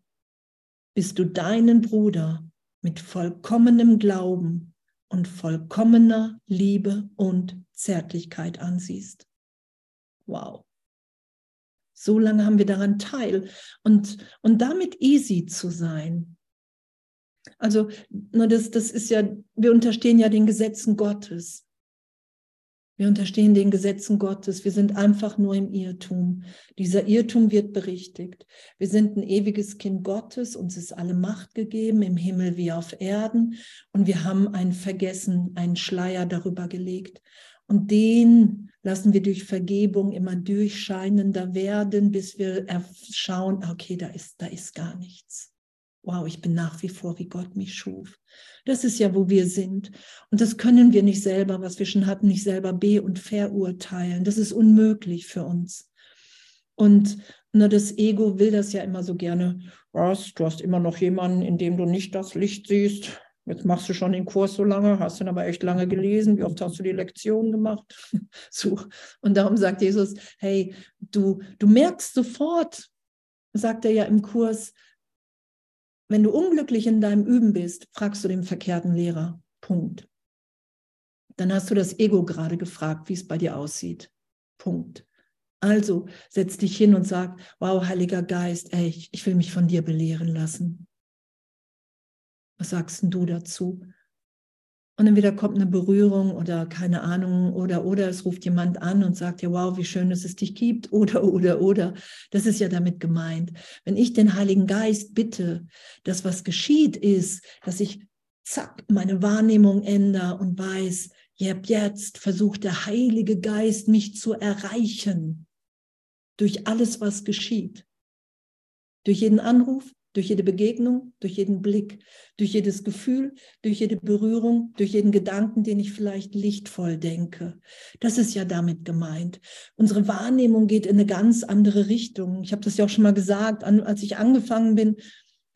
bis du deinen Bruder mit vollkommenem Glauben und vollkommener Liebe und Zärtlichkeit ansiehst. Wow. So lange haben wir daran teil. Und, und damit easy zu sein. Also, das, das ist ja, wir unterstehen ja den Gesetzen Gottes. Wir unterstehen den Gesetzen Gottes. Wir sind einfach nur im Irrtum. Dieser Irrtum wird berichtigt. Wir sind ein ewiges Kind Gottes. Uns ist alle Macht gegeben, im Himmel wie auf Erden. Und wir haben ein Vergessen, einen Schleier darüber gelegt. Und den lassen wir durch Vergebung immer durchscheinender werden, bis wir schauen, okay, da ist, da ist gar nichts. Wow, ich bin nach wie vor, wie Gott mich schuf. Das ist ja, wo wir sind. Und das können wir nicht selber, was wir schon hatten, nicht selber be- und verurteilen. Das ist unmöglich für uns. Und na, das Ego will das ja immer so gerne. Was? Du hast immer noch jemanden, in dem du nicht das Licht siehst. Jetzt machst du schon den Kurs so lange, hast ihn aber echt lange gelesen. Wie oft hast du die Lektion gemacht? so. Und darum sagt Jesus, hey, du, du merkst sofort, sagt er ja im Kurs, wenn du unglücklich in deinem Üben bist, fragst du den verkehrten Lehrer. Punkt. Dann hast du das Ego gerade gefragt, wie es bei dir aussieht. Punkt. Also setz dich hin und sag, wow, Heiliger Geist, ey, ich, ich will mich von dir belehren lassen. Was sagst du dazu? Und entweder kommt eine Berührung oder keine Ahnung oder oder es ruft jemand an und sagt ja, wow, wie schön, dass es dich gibt oder oder oder. Das ist ja damit gemeint. Wenn ich den Heiligen Geist bitte, dass was geschieht ist, dass ich zack meine Wahrnehmung ändere und weiß, jetzt versucht der Heilige Geist mich zu erreichen durch alles, was geschieht. Durch jeden Anruf, durch jede Begegnung, durch jeden Blick, durch jedes Gefühl, durch jede Berührung, durch jeden Gedanken, den ich vielleicht lichtvoll denke. Das ist ja damit gemeint. Unsere Wahrnehmung geht in eine ganz andere Richtung. Ich habe das ja auch schon mal gesagt, als ich angefangen bin,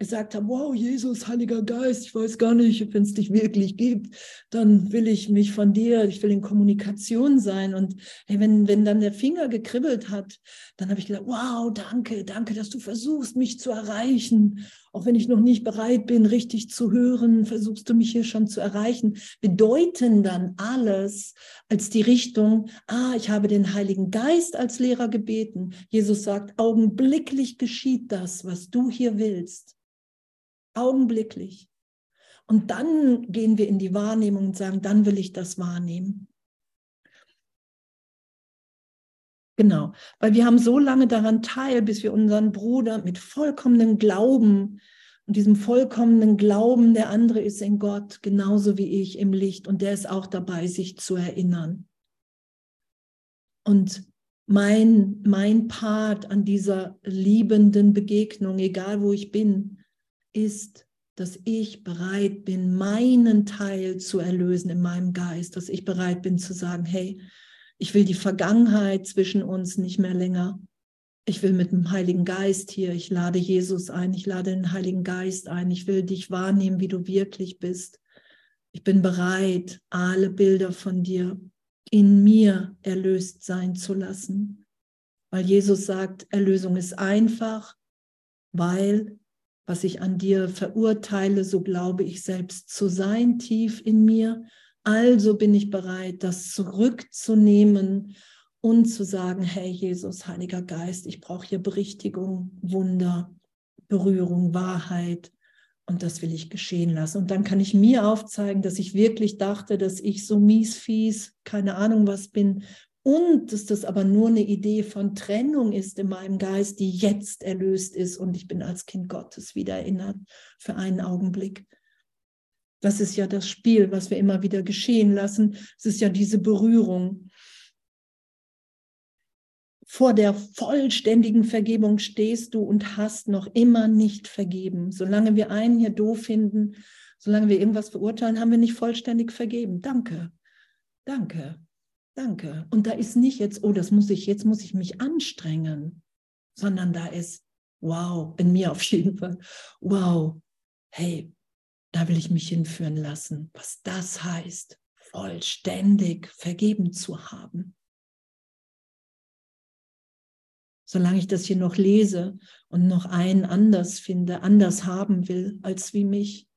gesagt habe, wow, Jesus, Heiliger Geist, ich weiß gar nicht, wenn es dich wirklich gibt, dann will ich mich von dir, ich will in Kommunikation sein. Und hey, wenn, wenn dann der Finger gekribbelt hat, dann habe ich gedacht, wow, danke, danke, dass du versuchst, mich zu erreichen. Auch wenn ich noch nicht bereit bin, richtig zu hören, versuchst du mich hier schon zu erreichen. Bedeuten dann alles als die Richtung, ah, ich habe den Heiligen Geist als Lehrer gebeten. Jesus sagt, augenblicklich geschieht das, was du hier willst. Augenblicklich. Und dann gehen wir in die Wahrnehmung und sagen, dann will ich das wahrnehmen. Genau, weil wir haben so lange daran teil, bis wir unseren Bruder mit vollkommenem Glauben und diesem vollkommenen Glauben, der andere ist in Gott, genauso wie ich im Licht und der ist auch dabei, sich zu erinnern. Und mein, mein Part an dieser liebenden Begegnung, egal wo ich bin, ist, dass ich bereit bin, meinen Teil zu erlösen in meinem Geist, dass ich bereit bin zu sagen, hey, ich will die Vergangenheit zwischen uns nicht mehr länger. Ich will mit dem Heiligen Geist hier, ich lade Jesus ein, ich lade den Heiligen Geist ein, ich will dich wahrnehmen, wie du wirklich bist. Ich bin bereit, alle Bilder von dir in mir erlöst sein zu lassen. Weil Jesus sagt, Erlösung ist einfach, weil was ich an dir verurteile, so glaube ich selbst zu sein, tief in mir. Also bin ich bereit, das zurückzunehmen und zu sagen, hey Jesus, Heiliger Geist, ich brauche hier Berichtigung, Wunder, Berührung, Wahrheit. Und das will ich geschehen lassen. Und dann kann ich mir aufzeigen, dass ich wirklich dachte, dass ich so mies, fies, keine Ahnung was bin und dass das aber nur eine Idee von Trennung ist in meinem Geist, die jetzt erlöst ist und ich bin als Kind Gottes wieder erinnert für einen Augenblick. Das ist ja das Spiel, was wir immer wieder geschehen lassen. Es ist ja diese Berührung. Vor der vollständigen Vergebung stehst du und hast noch immer nicht vergeben. Solange wir einen hier doof finden, solange wir irgendwas verurteilen, haben wir nicht vollständig vergeben. Danke. Danke. Danke. Und da ist nicht jetzt, oh, das muss ich, jetzt muss ich mich anstrengen, sondern da ist, wow, in mir auf jeden Fall, wow, hey, da will ich mich hinführen lassen, was das heißt, vollständig vergeben zu haben. Solange ich das hier noch lese und noch einen anders finde, anders haben will als wie mich,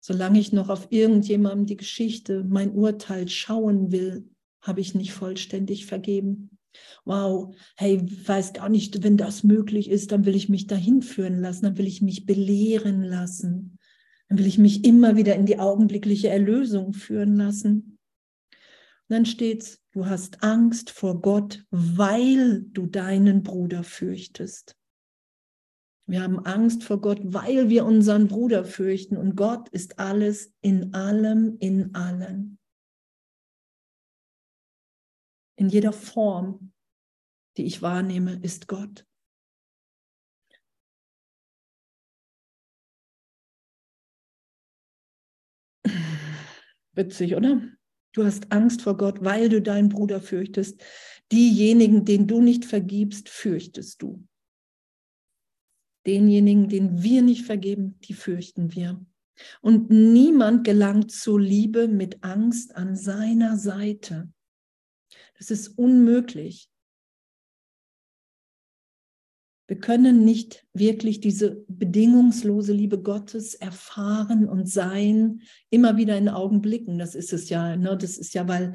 solange ich noch auf irgendjemandem die Geschichte, mein Urteil schauen will, habe ich nicht vollständig vergeben. Wow, hey, weiß gar nicht, wenn das möglich ist, dann will ich mich dahin führen lassen, dann will ich mich belehren lassen, dann will ich mich immer wieder in die augenblickliche Erlösung führen lassen. Und dann steht's, du hast Angst vor Gott, weil du deinen Bruder fürchtest. Wir haben Angst vor Gott, weil wir unseren Bruder fürchten. Und Gott ist alles in allem, in allen. In jeder Form, die ich wahrnehme, ist Gott. Witzig, oder? Du hast Angst vor Gott, weil du deinen Bruder fürchtest. Diejenigen, denen du nicht vergibst, fürchtest du. Denjenigen, denen wir nicht vergeben, die fürchten wir. Und niemand gelangt zur Liebe mit Angst an seiner Seite. Es ist unmöglich. Wir können nicht wirklich diese bedingungslose Liebe Gottes erfahren und sein, immer wieder in Augenblicken. Das ist es ja. Ne? Das ist ja, weil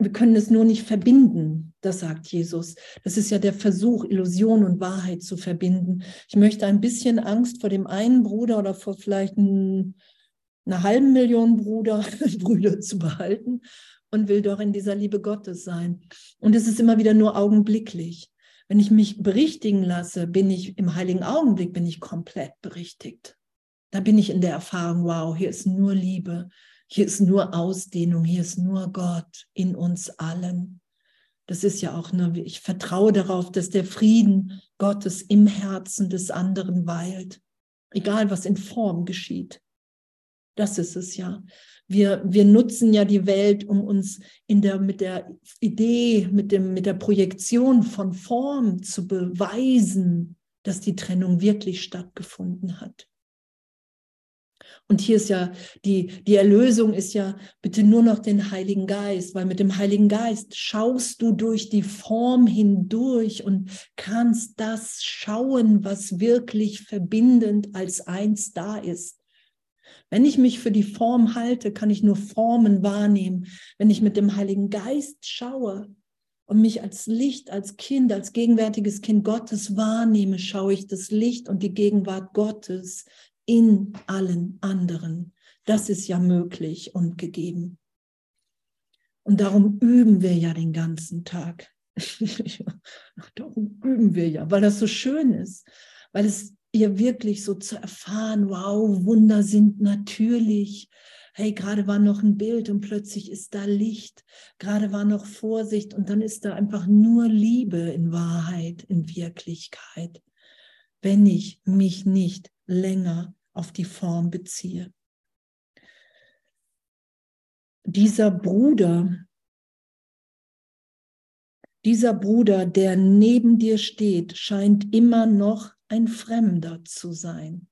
wir können es nur nicht verbinden, das sagt Jesus. Das ist ja der Versuch, Illusion und Wahrheit zu verbinden. Ich möchte ein bisschen Angst vor dem einen Bruder oder vor vielleicht einer halben Million Bruder, Brüder zu behalten und will doch in dieser Liebe Gottes sein. Und es ist immer wieder nur augenblicklich. Wenn ich mich berichtigen lasse, bin ich im heiligen Augenblick, bin ich komplett berichtigt. Da bin ich in der Erfahrung, wow, hier ist nur Liebe, hier ist nur Ausdehnung, hier ist nur Gott in uns allen. Das ist ja auch nur, ich vertraue darauf, dass der Frieden Gottes im Herzen des anderen weilt, egal was in Form geschieht. Das ist es ja. Wir, wir nutzen ja die Welt, um uns in der, mit der Idee, mit, dem, mit der Projektion von Form zu beweisen, dass die Trennung wirklich stattgefunden hat. Und hier ist ja die, die Erlösung ist ja bitte nur noch den Heiligen Geist, weil mit dem Heiligen Geist schaust du durch die Form hindurch und kannst das schauen, was wirklich verbindend als eins da ist. Wenn ich mich für die Form halte, kann ich nur Formen wahrnehmen. Wenn ich mit dem Heiligen Geist schaue und mich als Licht, als Kind, als gegenwärtiges Kind Gottes wahrnehme, schaue ich das Licht und die Gegenwart Gottes in allen anderen. Das ist ja möglich und gegeben. Und darum üben wir ja den ganzen Tag. darum üben wir ja, weil das so schön ist, weil es ihr wirklich so zu erfahren, wow, Wunder sind natürlich. Hey, gerade war noch ein Bild und plötzlich ist da Licht. Gerade war noch Vorsicht und dann ist da einfach nur Liebe in Wahrheit, in Wirklichkeit. Wenn ich mich nicht länger auf die Form beziehe. Dieser Bruder, dieser Bruder, der neben dir steht, scheint immer noch ein Fremder zu sein.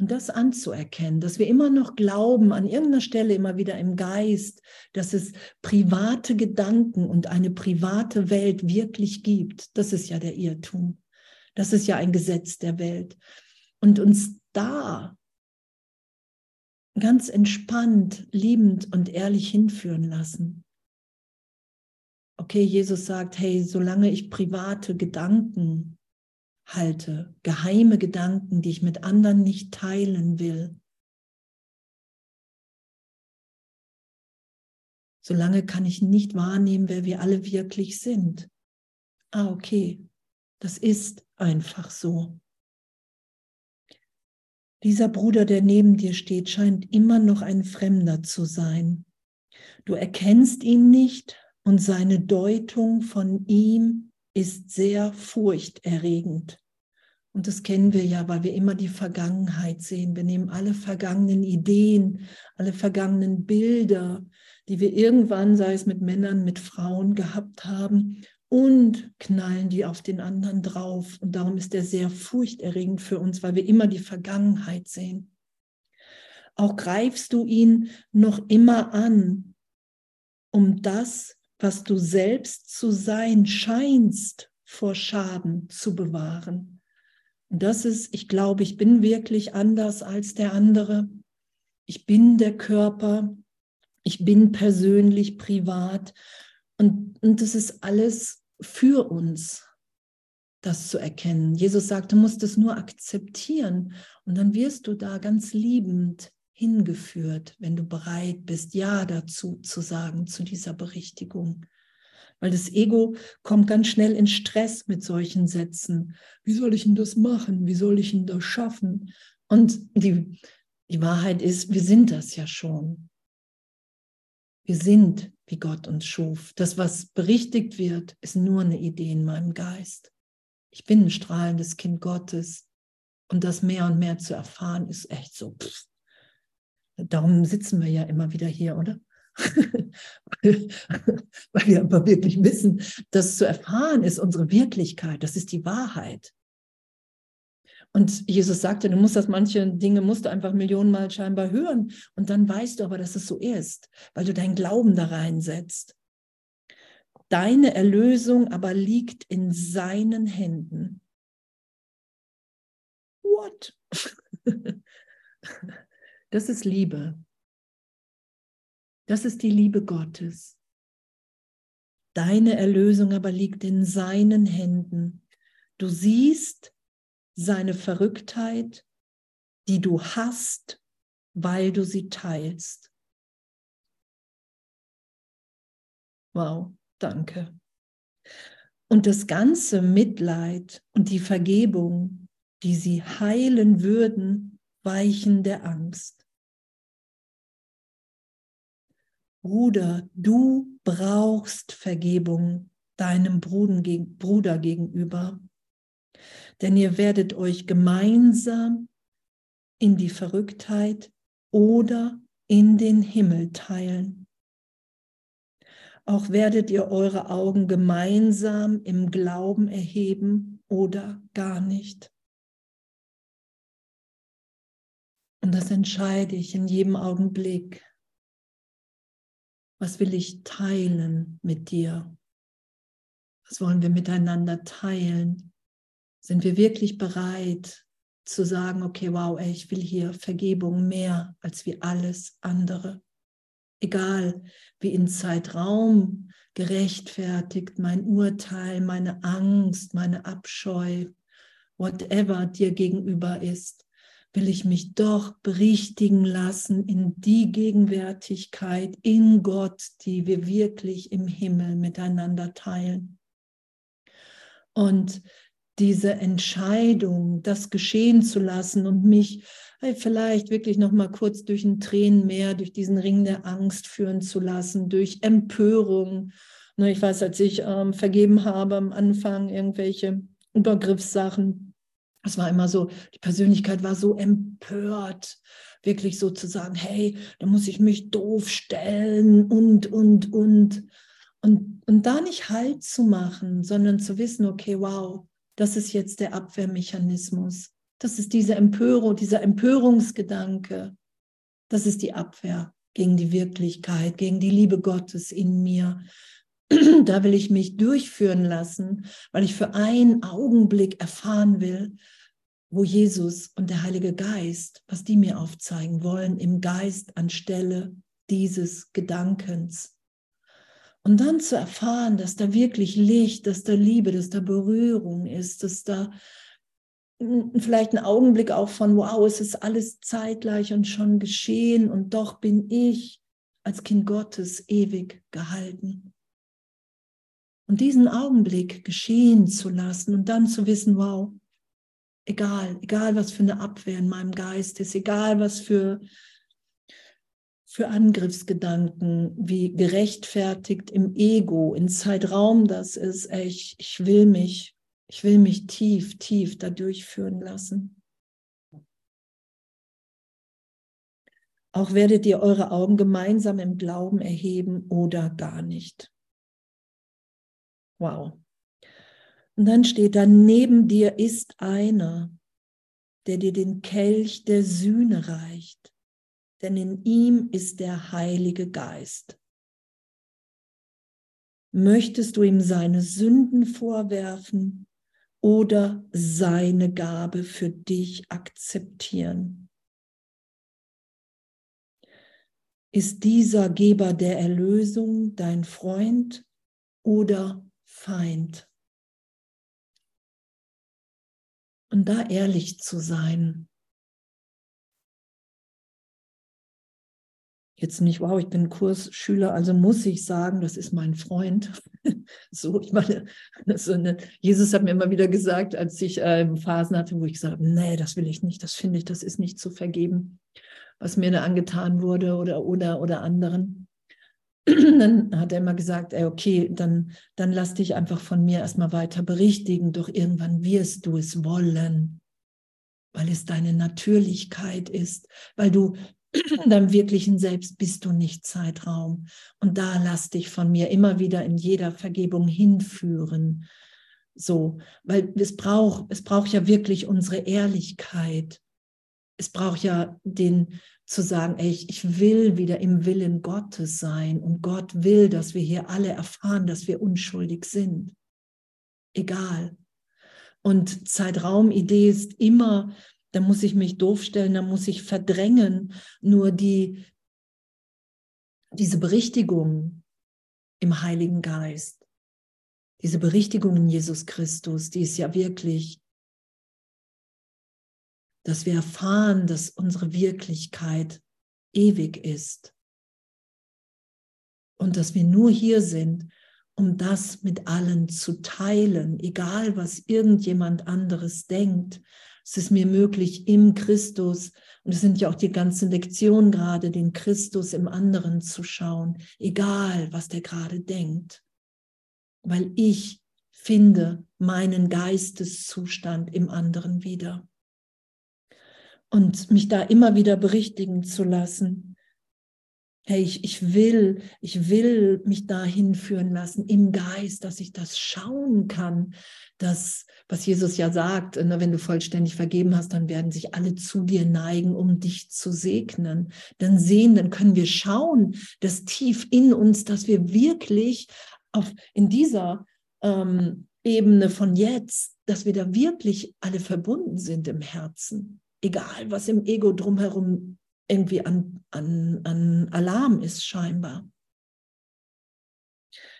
Und das anzuerkennen, dass wir immer noch glauben, an irgendeiner Stelle immer wieder im Geist, dass es private Gedanken und eine private Welt wirklich gibt, das ist ja der Irrtum. Das ist ja ein Gesetz der Welt. Und uns da ganz entspannt, liebend und ehrlich hinführen lassen. Okay, Jesus sagt, hey, solange ich private Gedanken halte, geheime Gedanken, die ich mit anderen nicht teilen will, solange kann ich nicht wahrnehmen, wer wir alle wirklich sind. Ah, okay, das ist einfach so. Dieser Bruder, der neben dir steht, scheint immer noch ein Fremder zu sein. Du erkennst ihn nicht und seine Deutung von ihm ist sehr furchterregend. Und das kennen wir ja, weil wir immer die Vergangenheit sehen. Wir nehmen alle vergangenen Ideen, alle vergangenen Bilder, die wir irgendwann, sei es mit Männern, mit Frauen gehabt haben, und knallen die auf den anderen drauf. Und darum ist er sehr furchterregend für uns, weil wir immer die Vergangenheit sehen. Auch greifst du ihn noch immer an, um das, was du selbst zu sein scheinst, vor Schaden zu bewahren. Und das ist, ich glaube, ich bin wirklich anders als der andere. Ich bin der Körper. Ich bin persönlich, privat. Und, und das ist alles für uns, das zu erkennen. Jesus sagt, du musst es nur akzeptieren und dann wirst du da ganz liebend hingeführt, wenn du bereit bist, Ja dazu zu sagen, zu dieser Berichtigung. Weil das Ego kommt ganz schnell in Stress mit solchen Sätzen. Wie soll ich denn das machen? Wie soll ich denn das schaffen? Und die, die Wahrheit ist, wir sind das ja schon. Wir sind, wie Gott uns schuf. Das, was berichtigt wird, ist nur eine Idee in meinem Geist. Ich bin ein strahlendes Kind Gottes. Und das mehr und mehr zu erfahren, ist echt so. Pff. Darum sitzen wir ja immer wieder hier, oder? Weil wir aber wirklich wissen, das zu erfahren ist unsere Wirklichkeit, das ist die Wahrheit. Und Jesus sagte, du musst das, manche Dinge musst du einfach Millionenmal scheinbar hören. Und dann weißt du aber, dass es so ist, weil du deinen Glauben da reinsetzt. Deine Erlösung aber liegt in seinen Händen. What? Das ist Liebe. Das ist die Liebe Gottes. Deine Erlösung aber liegt in seinen Händen. Du siehst, seine Verrücktheit, die du hast, weil du sie teilst. Wow, danke. Und das ganze Mitleid und die Vergebung, die sie heilen würden, weichen der Angst. Bruder, du brauchst Vergebung deinem Bruder gegenüber denn ihr werdet euch gemeinsam in die Verrücktheit oder in den Himmel teilen. Auch werdet ihr eure Augen gemeinsam im Glauben erheben oder gar nicht. Und das entscheide ich in jedem Augenblick. Was will ich teilen mit dir? Was wollen wir miteinander teilen? Sind wir wirklich bereit zu sagen, okay, wow, ey, ich will hier Vergebung mehr als wie alles andere? Egal wie in Zeitraum gerechtfertigt mein Urteil, meine Angst, meine Abscheu, whatever dir gegenüber ist will ich mich doch berichtigen lassen in die Gegenwärtigkeit in Gott, die wir wirklich im Himmel miteinander teilen. Und diese Entscheidung, das geschehen zu lassen und mich vielleicht wirklich noch mal kurz durch ein Tränenmeer, durch diesen Ring der Angst führen zu lassen, durch Empörung. Ne, ich weiß, als ich ähm, vergeben habe am Anfang irgendwelche Übergriffssachen, es war immer so, die Persönlichkeit war so empört, wirklich so zu sagen, hey, da muss ich mich doof stellen und, und, und. Und, und da nicht Halt zu machen, sondern zu wissen, okay, wow, das ist jetzt der Abwehrmechanismus. Das ist diese Empörung, dieser Empörungsgedanke. Das ist die Abwehr gegen die Wirklichkeit, gegen die Liebe Gottes in mir. Da will ich mich durchführen lassen, weil ich für einen Augenblick erfahren will, wo Jesus und der Heilige Geist, was die mir aufzeigen wollen, im Geist anstelle dieses Gedankens. Und dann zu erfahren, dass da wirklich Licht, dass da Liebe, dass da Berührung ist, dass da vielleicht ein Augenblick auch von, wow, es ist alles zeitgleich und schon geschehen und doch bin ich als Kind Gottes ewig gehalten. Und diesen Augenblick geschehen zu lassen und dann zu wissen, wow, egal, egal was für eine Abwehr in meinem Geist ist, egal was für, für Angriffsgedanken, wie gerechtfertigt im Ego, in Zeitraum das ist, ey, ich, will mich, ich will mich tief, tief da durchführen lassen. Auch werdet ihr eure Augen gemeinsam im Glauben erheben oder gar nicht. Wow. Und dann steht da, neben dir ist einer, der dir den Kelch der Sühne reicht, denn in ihm ist der Heilige Geist. Möchtest du ihm seine Sünden vorwerfen oder seine Gabe für dich akzeptieren? Ist dieser Geber der Erlösung dein Freund oder Feind? Und da ehrlich zu sein. Jetzt nicht, wow, ich bin Kursschüler, also muss ich sagen, das ist mein Freund. so, ich meine, so eine, Jesus hat mir immer wieder gesagt, als ich äh, Phasen hatte, wo ich gesagt habe, nee, das will ich nicht, das finde ich, das ist nicht zu vergeben, was mir da angetan wurde oder, oder, oder anderen. dann hat er immer gesagt, ey, okay, dann, dann lass dich einfach von mir erstmal weiter berichtigen, doch irgendwann wirst du es wollen, weil es deine Natürlichkeit ist, weil du deinem wirklichen Selbst bist du nicht Zeitraum. Und da lass dich von mir immer wieder in jeder Vergebung hinführen. So, weil es braucht, es braucht ja wirklich unsere Ehrlichkeit. Es braucht ja den, zu sagen, ey, ich, ich will wieder im Willen Gottes sein und Gott will, dass wir hier alle erfahren, dass wir unschuldig sind. Egal. Und Zeitraumidee ist immer, da muss ich mich doof stellen, da muss ich verdrängen. Nur die, diese Berichtigung im Heiligen Geist, diese Berichtigung in Jesus Christus, die ist ja wirklich dass wir erfahren, dass unsere Wirklichkeit ewig ist. Und dass wir nur hier sind, um das mit allen zu teilen, egal was irgendjemand anderes denkt. Es ist mir möglich im Christus, und es sind ja auch die ganzen Lektionen gerade, den Christus im anderen zu schauen, egal was der gerade denkt, weil ich finde meinen Geisteszustand im anderen wieder und mich da immer wieder berichtigen zu lassen. Hey, ich, ich will, ich will mich dahin führen lassen im Geist, dass ich das schauen kann, das, was Jesus ja sagt, ne, wenn du vollständig vergeben hast, dann werden sich alle zu dir neigen, um dich zu segnen. Dann sehen, dann können wir schauen, dass tief in uns, dass wir wirklich auf, in dieser ähm, Ebene von jetzt, dass wir da wirklich alle verbunden sind im Herzen. Egal, was im Ego drumherum irgendwie an, an, an Alarm ist, scheinbar.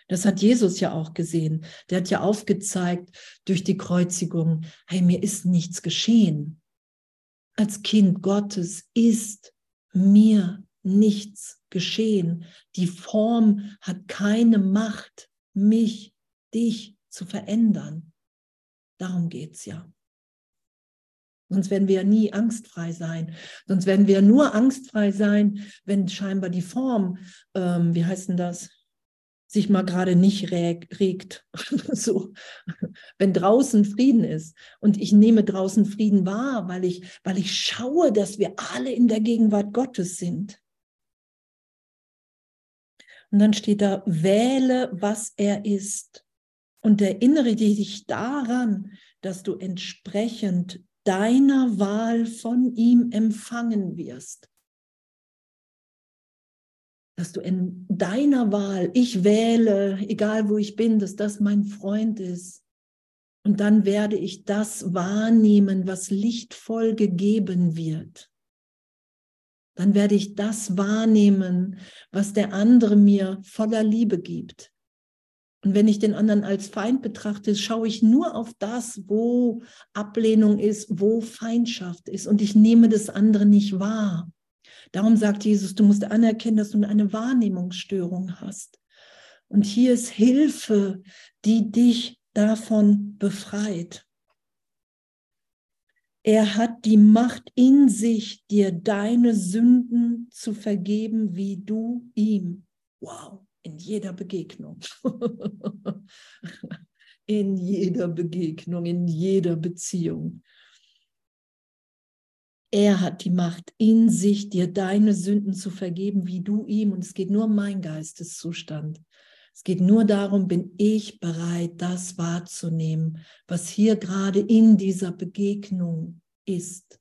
Das hat Jesus ja auch gesehen. Der hat ja aufgezeigt durch die Kreuzigung, hey, mir ist nichts geschehen. Als Kind Gottes ist mir nichts geschehen. Die Form hat keine Macht, mich, dich zu verändern. Darum geht es ja. Sonst werden wir ja nie angstfrei sein. Sonst werden wir nur angstfrei sein, wenn scheinbar die Form, ähm, wie heißt denn das, sich mal gerade nicht regt. so, wenn draußen Frieden ist und ich nehme draußen Frieden wahr, weil ich, weil ich schaue, dass wir alle in der Gegenwart Gottes sind. Und dann steht da, wähle, was er ist und erinnere dich daran, dass du entsprechend deiner Wahl von ihm empfangen wirst. Dass du in deiner Wahl, ich wähle, egal wo ich bin, dass das mein Freund ist. Und dann werde ich das wahrnehmen, was lichtvoll gegeben wird. Dann werde ich das wahrnehmen, was der andere mir voller Liebe gibt. Und wenn ich den anderen als Feind betrachte, schaue ich nur auf das, wo Ablehnung ist, wo Feindschaft ist. Und ich nehme das andere nicht wahr. Darum sagt Jesus, du musst anerkennen, dass du eine Wahrnehmungsstörung hast. Und hier ist Hilfe, die dich davon befreit. Er hat die Macht in sich, dir deine Sünden zu vergeben, wie du ihm. Wow in jeder Begegnung. in jeder Begegnung, in jeder Beziehung. Er hat die Macht in sich, dir deine Sünden zu vergeben, wie du ihm. Und es geht nur um meinen Geisteszustand. Es geht nur darum, bin ich bereit, das wahrzunehmen, was hier gerade in dieser Begegnung ist.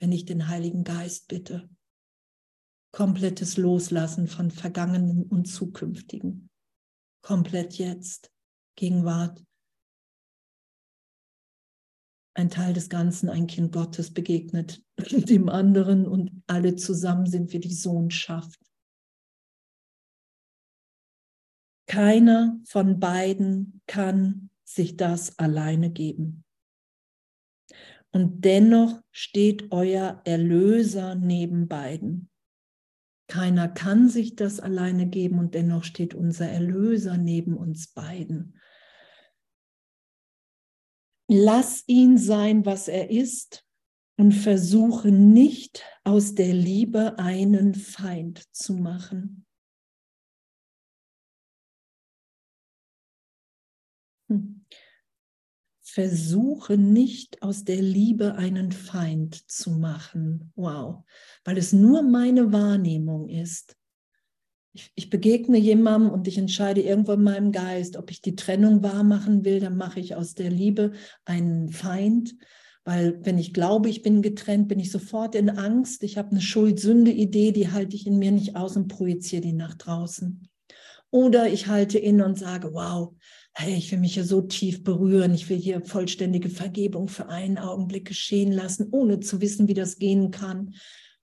Wenn ich den Heiligen Geist bitte komplettes Loslassen von Vergangenen und Zukünftigen. Komplett jetzt, Gegenwart. Ein Teil des Ganzen, ein Kind Gottes begegnet dem anderen und alle zusammen sind wir die Sohnschaft. Keiner von beiden kann sich das alleine geben. Und dennoch steht euer Erlöser neben beiden. Keiner kann sich das alleine geben und dennoch steht unser Erlöser neben uns beiden. Lass ihn sein, was er ist und versuche nicht aus der Liebe einen Feind zu machen. Hm versuche nicht aus der Liebe einen Feind zu machen. Wow, weil es nur meine Wahrnehmung ist. Ich, ich, begegne jemandem und ich entscheide irgendwo in meinem Geist, ob ich die Trennung wahr machen will, dann mache ich aus der Liebe einen Feind. Weil wenn ich glaube, ich bin getrennt, bin ich sofort in Angst. Ich habe eine Schuld-Sünde-Idee, die halte ich in mir nicht aus und projiziere die nach draußen. Oder ich halte inne und sage, wow, hey, ich will mich ja so tief berühren, ich will hier vollständige Vergebung für einen Augenblick geschehen lassen, ohne zu wissen, wie das gehen kann,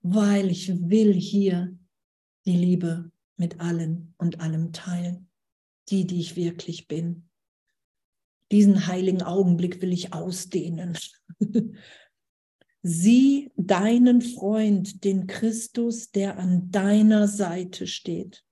weil ich will hier die Liebe mit allen und allem teilen, die, die ich wirklich bin. Diesen heiligen Augenblick will ich ausdehnen. Sieh deinen Freund, den Christus, der an deiner Seite steht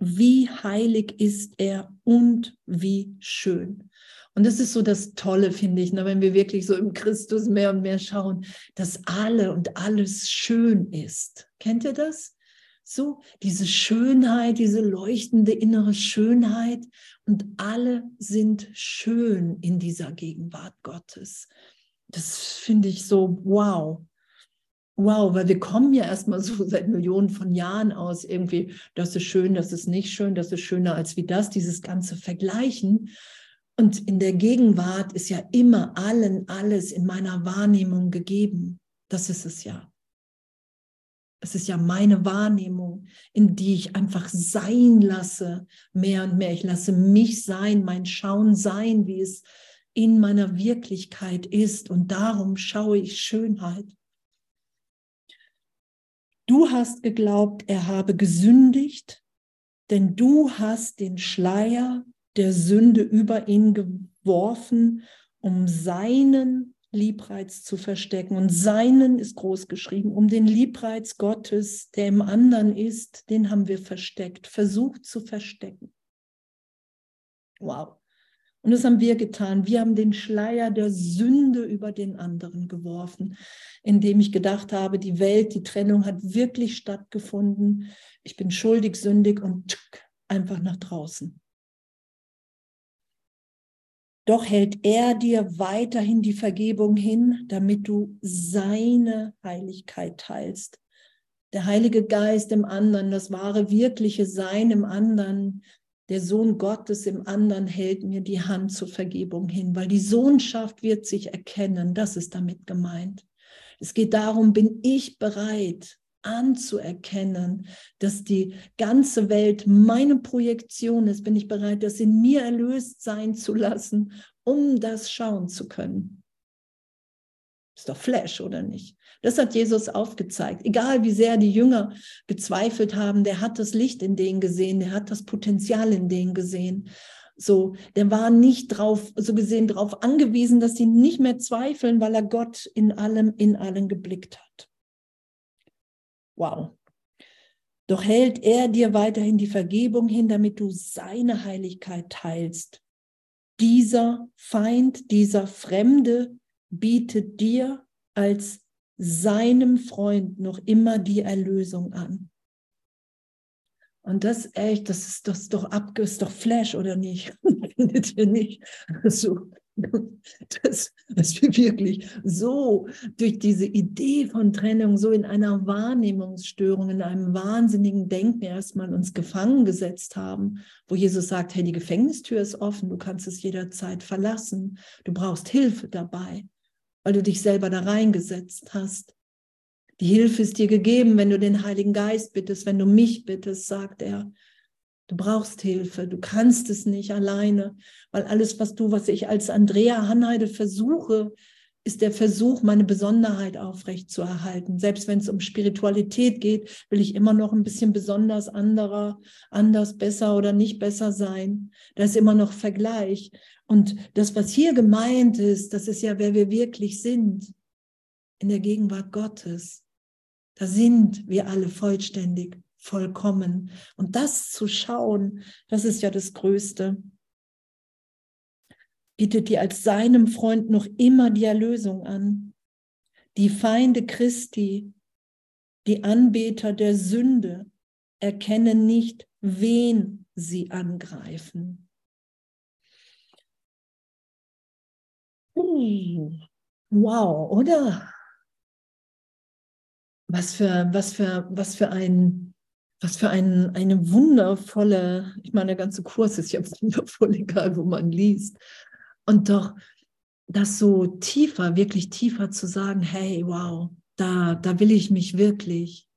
wie heilig ist er und wie schön. Und das ist so das Tolle, finde ich, ne, wenn wir wirklich so im Christus mehr und mehr schauen, dass alle und alles schön ist. Kennt ihr das? So, diese Schönheit, diese leuchtende innere Schönheit und alle sind schön in dieser Gegenwart Gottes. Das finde ich so wow. Wow, weil wir kommen ja erstmal so seit Millionen von Jahren aus irgendwie, das ist schön, das ist nicht schön, das ist schöner als wie das, dieses ganze Vergleichen. Und in der Gegenwart ist ja immer allen alles in meiner Wahrnehmung gegeben. Das ist es ja. Es ist ja meine Wahrnehmung, in die ich einfach sein lasse, mehr und mehr. Ich lasse mich sein, mein Schauen sein, wie es in meiner Wirklichkeit ist. Und darum schaue ich Schönheit. Du hast geglaubt, er habe gesündigt, denn du hast den Schleier der Sünde über ihn geworfen, um seinen Liebreiz zu verstecken. Und seinen ist groß geschrieben, um den Liebreiz Gottes, der im anderen ist, den haben wir versteckt, versucht zu verstecken. Wow. Und das haben wir getan. Wir haben den Schleier der Sünde über den anderen geworfen, indem ich gedacht habe, die Welt, die Trennung hat wirklich stattgefunden. Ich bin schuldig, sündig und einfach nach draußen. Doch hält er dir weiterhin die Vergebung hin, damit du seine Heiligkeit teilst. Der Heilige Geist im anderen, das wahre, wirkliche Sein im anderen, der Sohn Gottes im anderen hält mir die Hand zur Vergebung hin, weil die Sohnschaft wird sich erkennen, das ist damit gemeint. Es geht darum, bin ich bereit, anzuerkennen, dass die ganze Welt meine Projektion ist, bin ich bereit, das in mir erlöst sein zu lassen, um das schauen zu können. Ist doch Flash, oder nicht? Das hat Jesus aufgezeigt. Egal wie sehr die Jünger gezweifelt haben, der hat das Licht in denen gesehen, der hat das Potenzial in denen gesehen. So, der war nicht drauf, so gesehen, darauf angewiesen, dass sie nicht mehr zweifeln, weil er Gott in allem, in allen geblickt hat. Wow. Doch hält er dir weiterhin die Vergebung hin, damit du seine Heiligkeit teilst. Dieser Feind, dieser Fremde bietet dir als seinem Freund noch immer die Erlösung an. Und das echt, das ist, das ist doch ab, ist doch Flash, oder nicht? Findet ihr nicht? So, dass, dass wir wirklich so durch diese Idee von Trennung, so in einer Wahrnehmungsstörung, in einem wahnsinnigen Denken erstmal uns gefangen gesetzt haben, wo Jesus sagt, hey, die Gefängnistür ist offen, du kannst es jederzeit verlassen, du brauchst Hilfe dabei, weil du dich selber da reingesetzt hast. Die Hilfe ist dir gegeben, wenn du den Heiligen Geist bittest, wenn du mich bittest, sagt er. Du brauchst Hilfe, du kannst es nicht alleine, weil alles, was du, was ich als Andrea Hanheide versuche, ist der Versuch, meine Besonderheit aufrechtzuerhalten. Selbst wenn es um Spiritualität geht, will ich immer noch ein bisschen besonders anderer, anders, besser oder nicht besser sein. Da ist immer noch Vergleich. Und das, was hier gemeint ist, das ist ja, wer wir wirklich sind in der Gegenwart Gottes. Da sind wir alle vollständig vollkommen. Und das zu schauen, das ist ja das Größte. Bietet dir als seinem Freund noch immer die Erlösung an. Die Feinde Christi, die Anbeter der Sünde, erkennen nicht, wen sie angreifen. Wow, oder? Was für, was für, was für ein was für ein, eine wundervolle, ich meine, der ganze Kurs ist ja wundervoll, egal wo man liest. Und doch das so tiefer, wirklich tiefer zu sagen, hey, wow, da, da will ich mich wirklich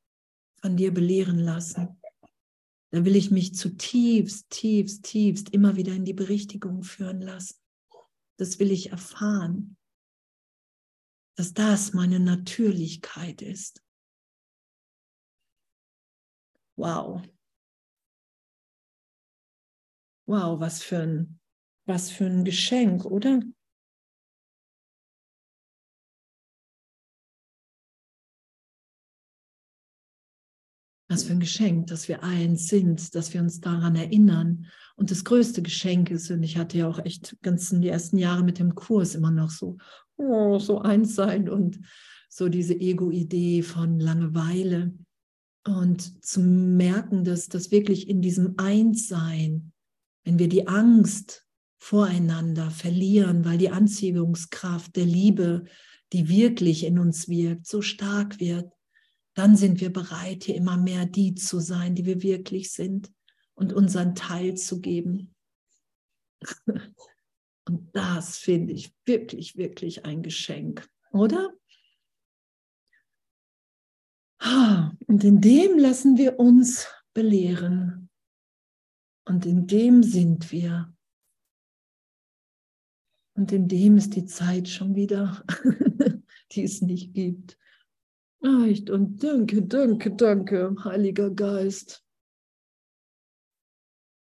von dir belehren lassen. Da will ich mich zutiefst, tiefst, tiefst immer wieder in die Berichtigung führen lassen. Das will ich erfahren, dass das meine Natürlichkeit ist. Wow. Wow, was für ein, was für ein Geschenk, oder? Was für ein Geschenk, dass wir eins sind, dass wir uns daran erinnern. Und das größte Geschenk ist, und ich hatte ja auch echt ganz in die ersten Jahre mit dem Kurs immer noch so, oh, so eins sein und so diese Ego-Idee von Langeweile. Und zu merken, dass das wirklich in diesem Einssein, wenn wir die Angst voreinander verlieren, weil die Anziehungskraft der Liebe, die wirklich in uns wirkt, so stark wird, dann sind wir bereit, hier immer mehr die zu sein, die wir wirklich sind und unseren Teil zu geben. Und das finde ich wirklich, wirklich ein Geschenk, oder? Und in dem lassen wir uns belehren. Und in dem sind wir. Und in dem ist die Zeit schon wieder, die es nicht gibt. Und danke, danke, danke, Heiliger Geist.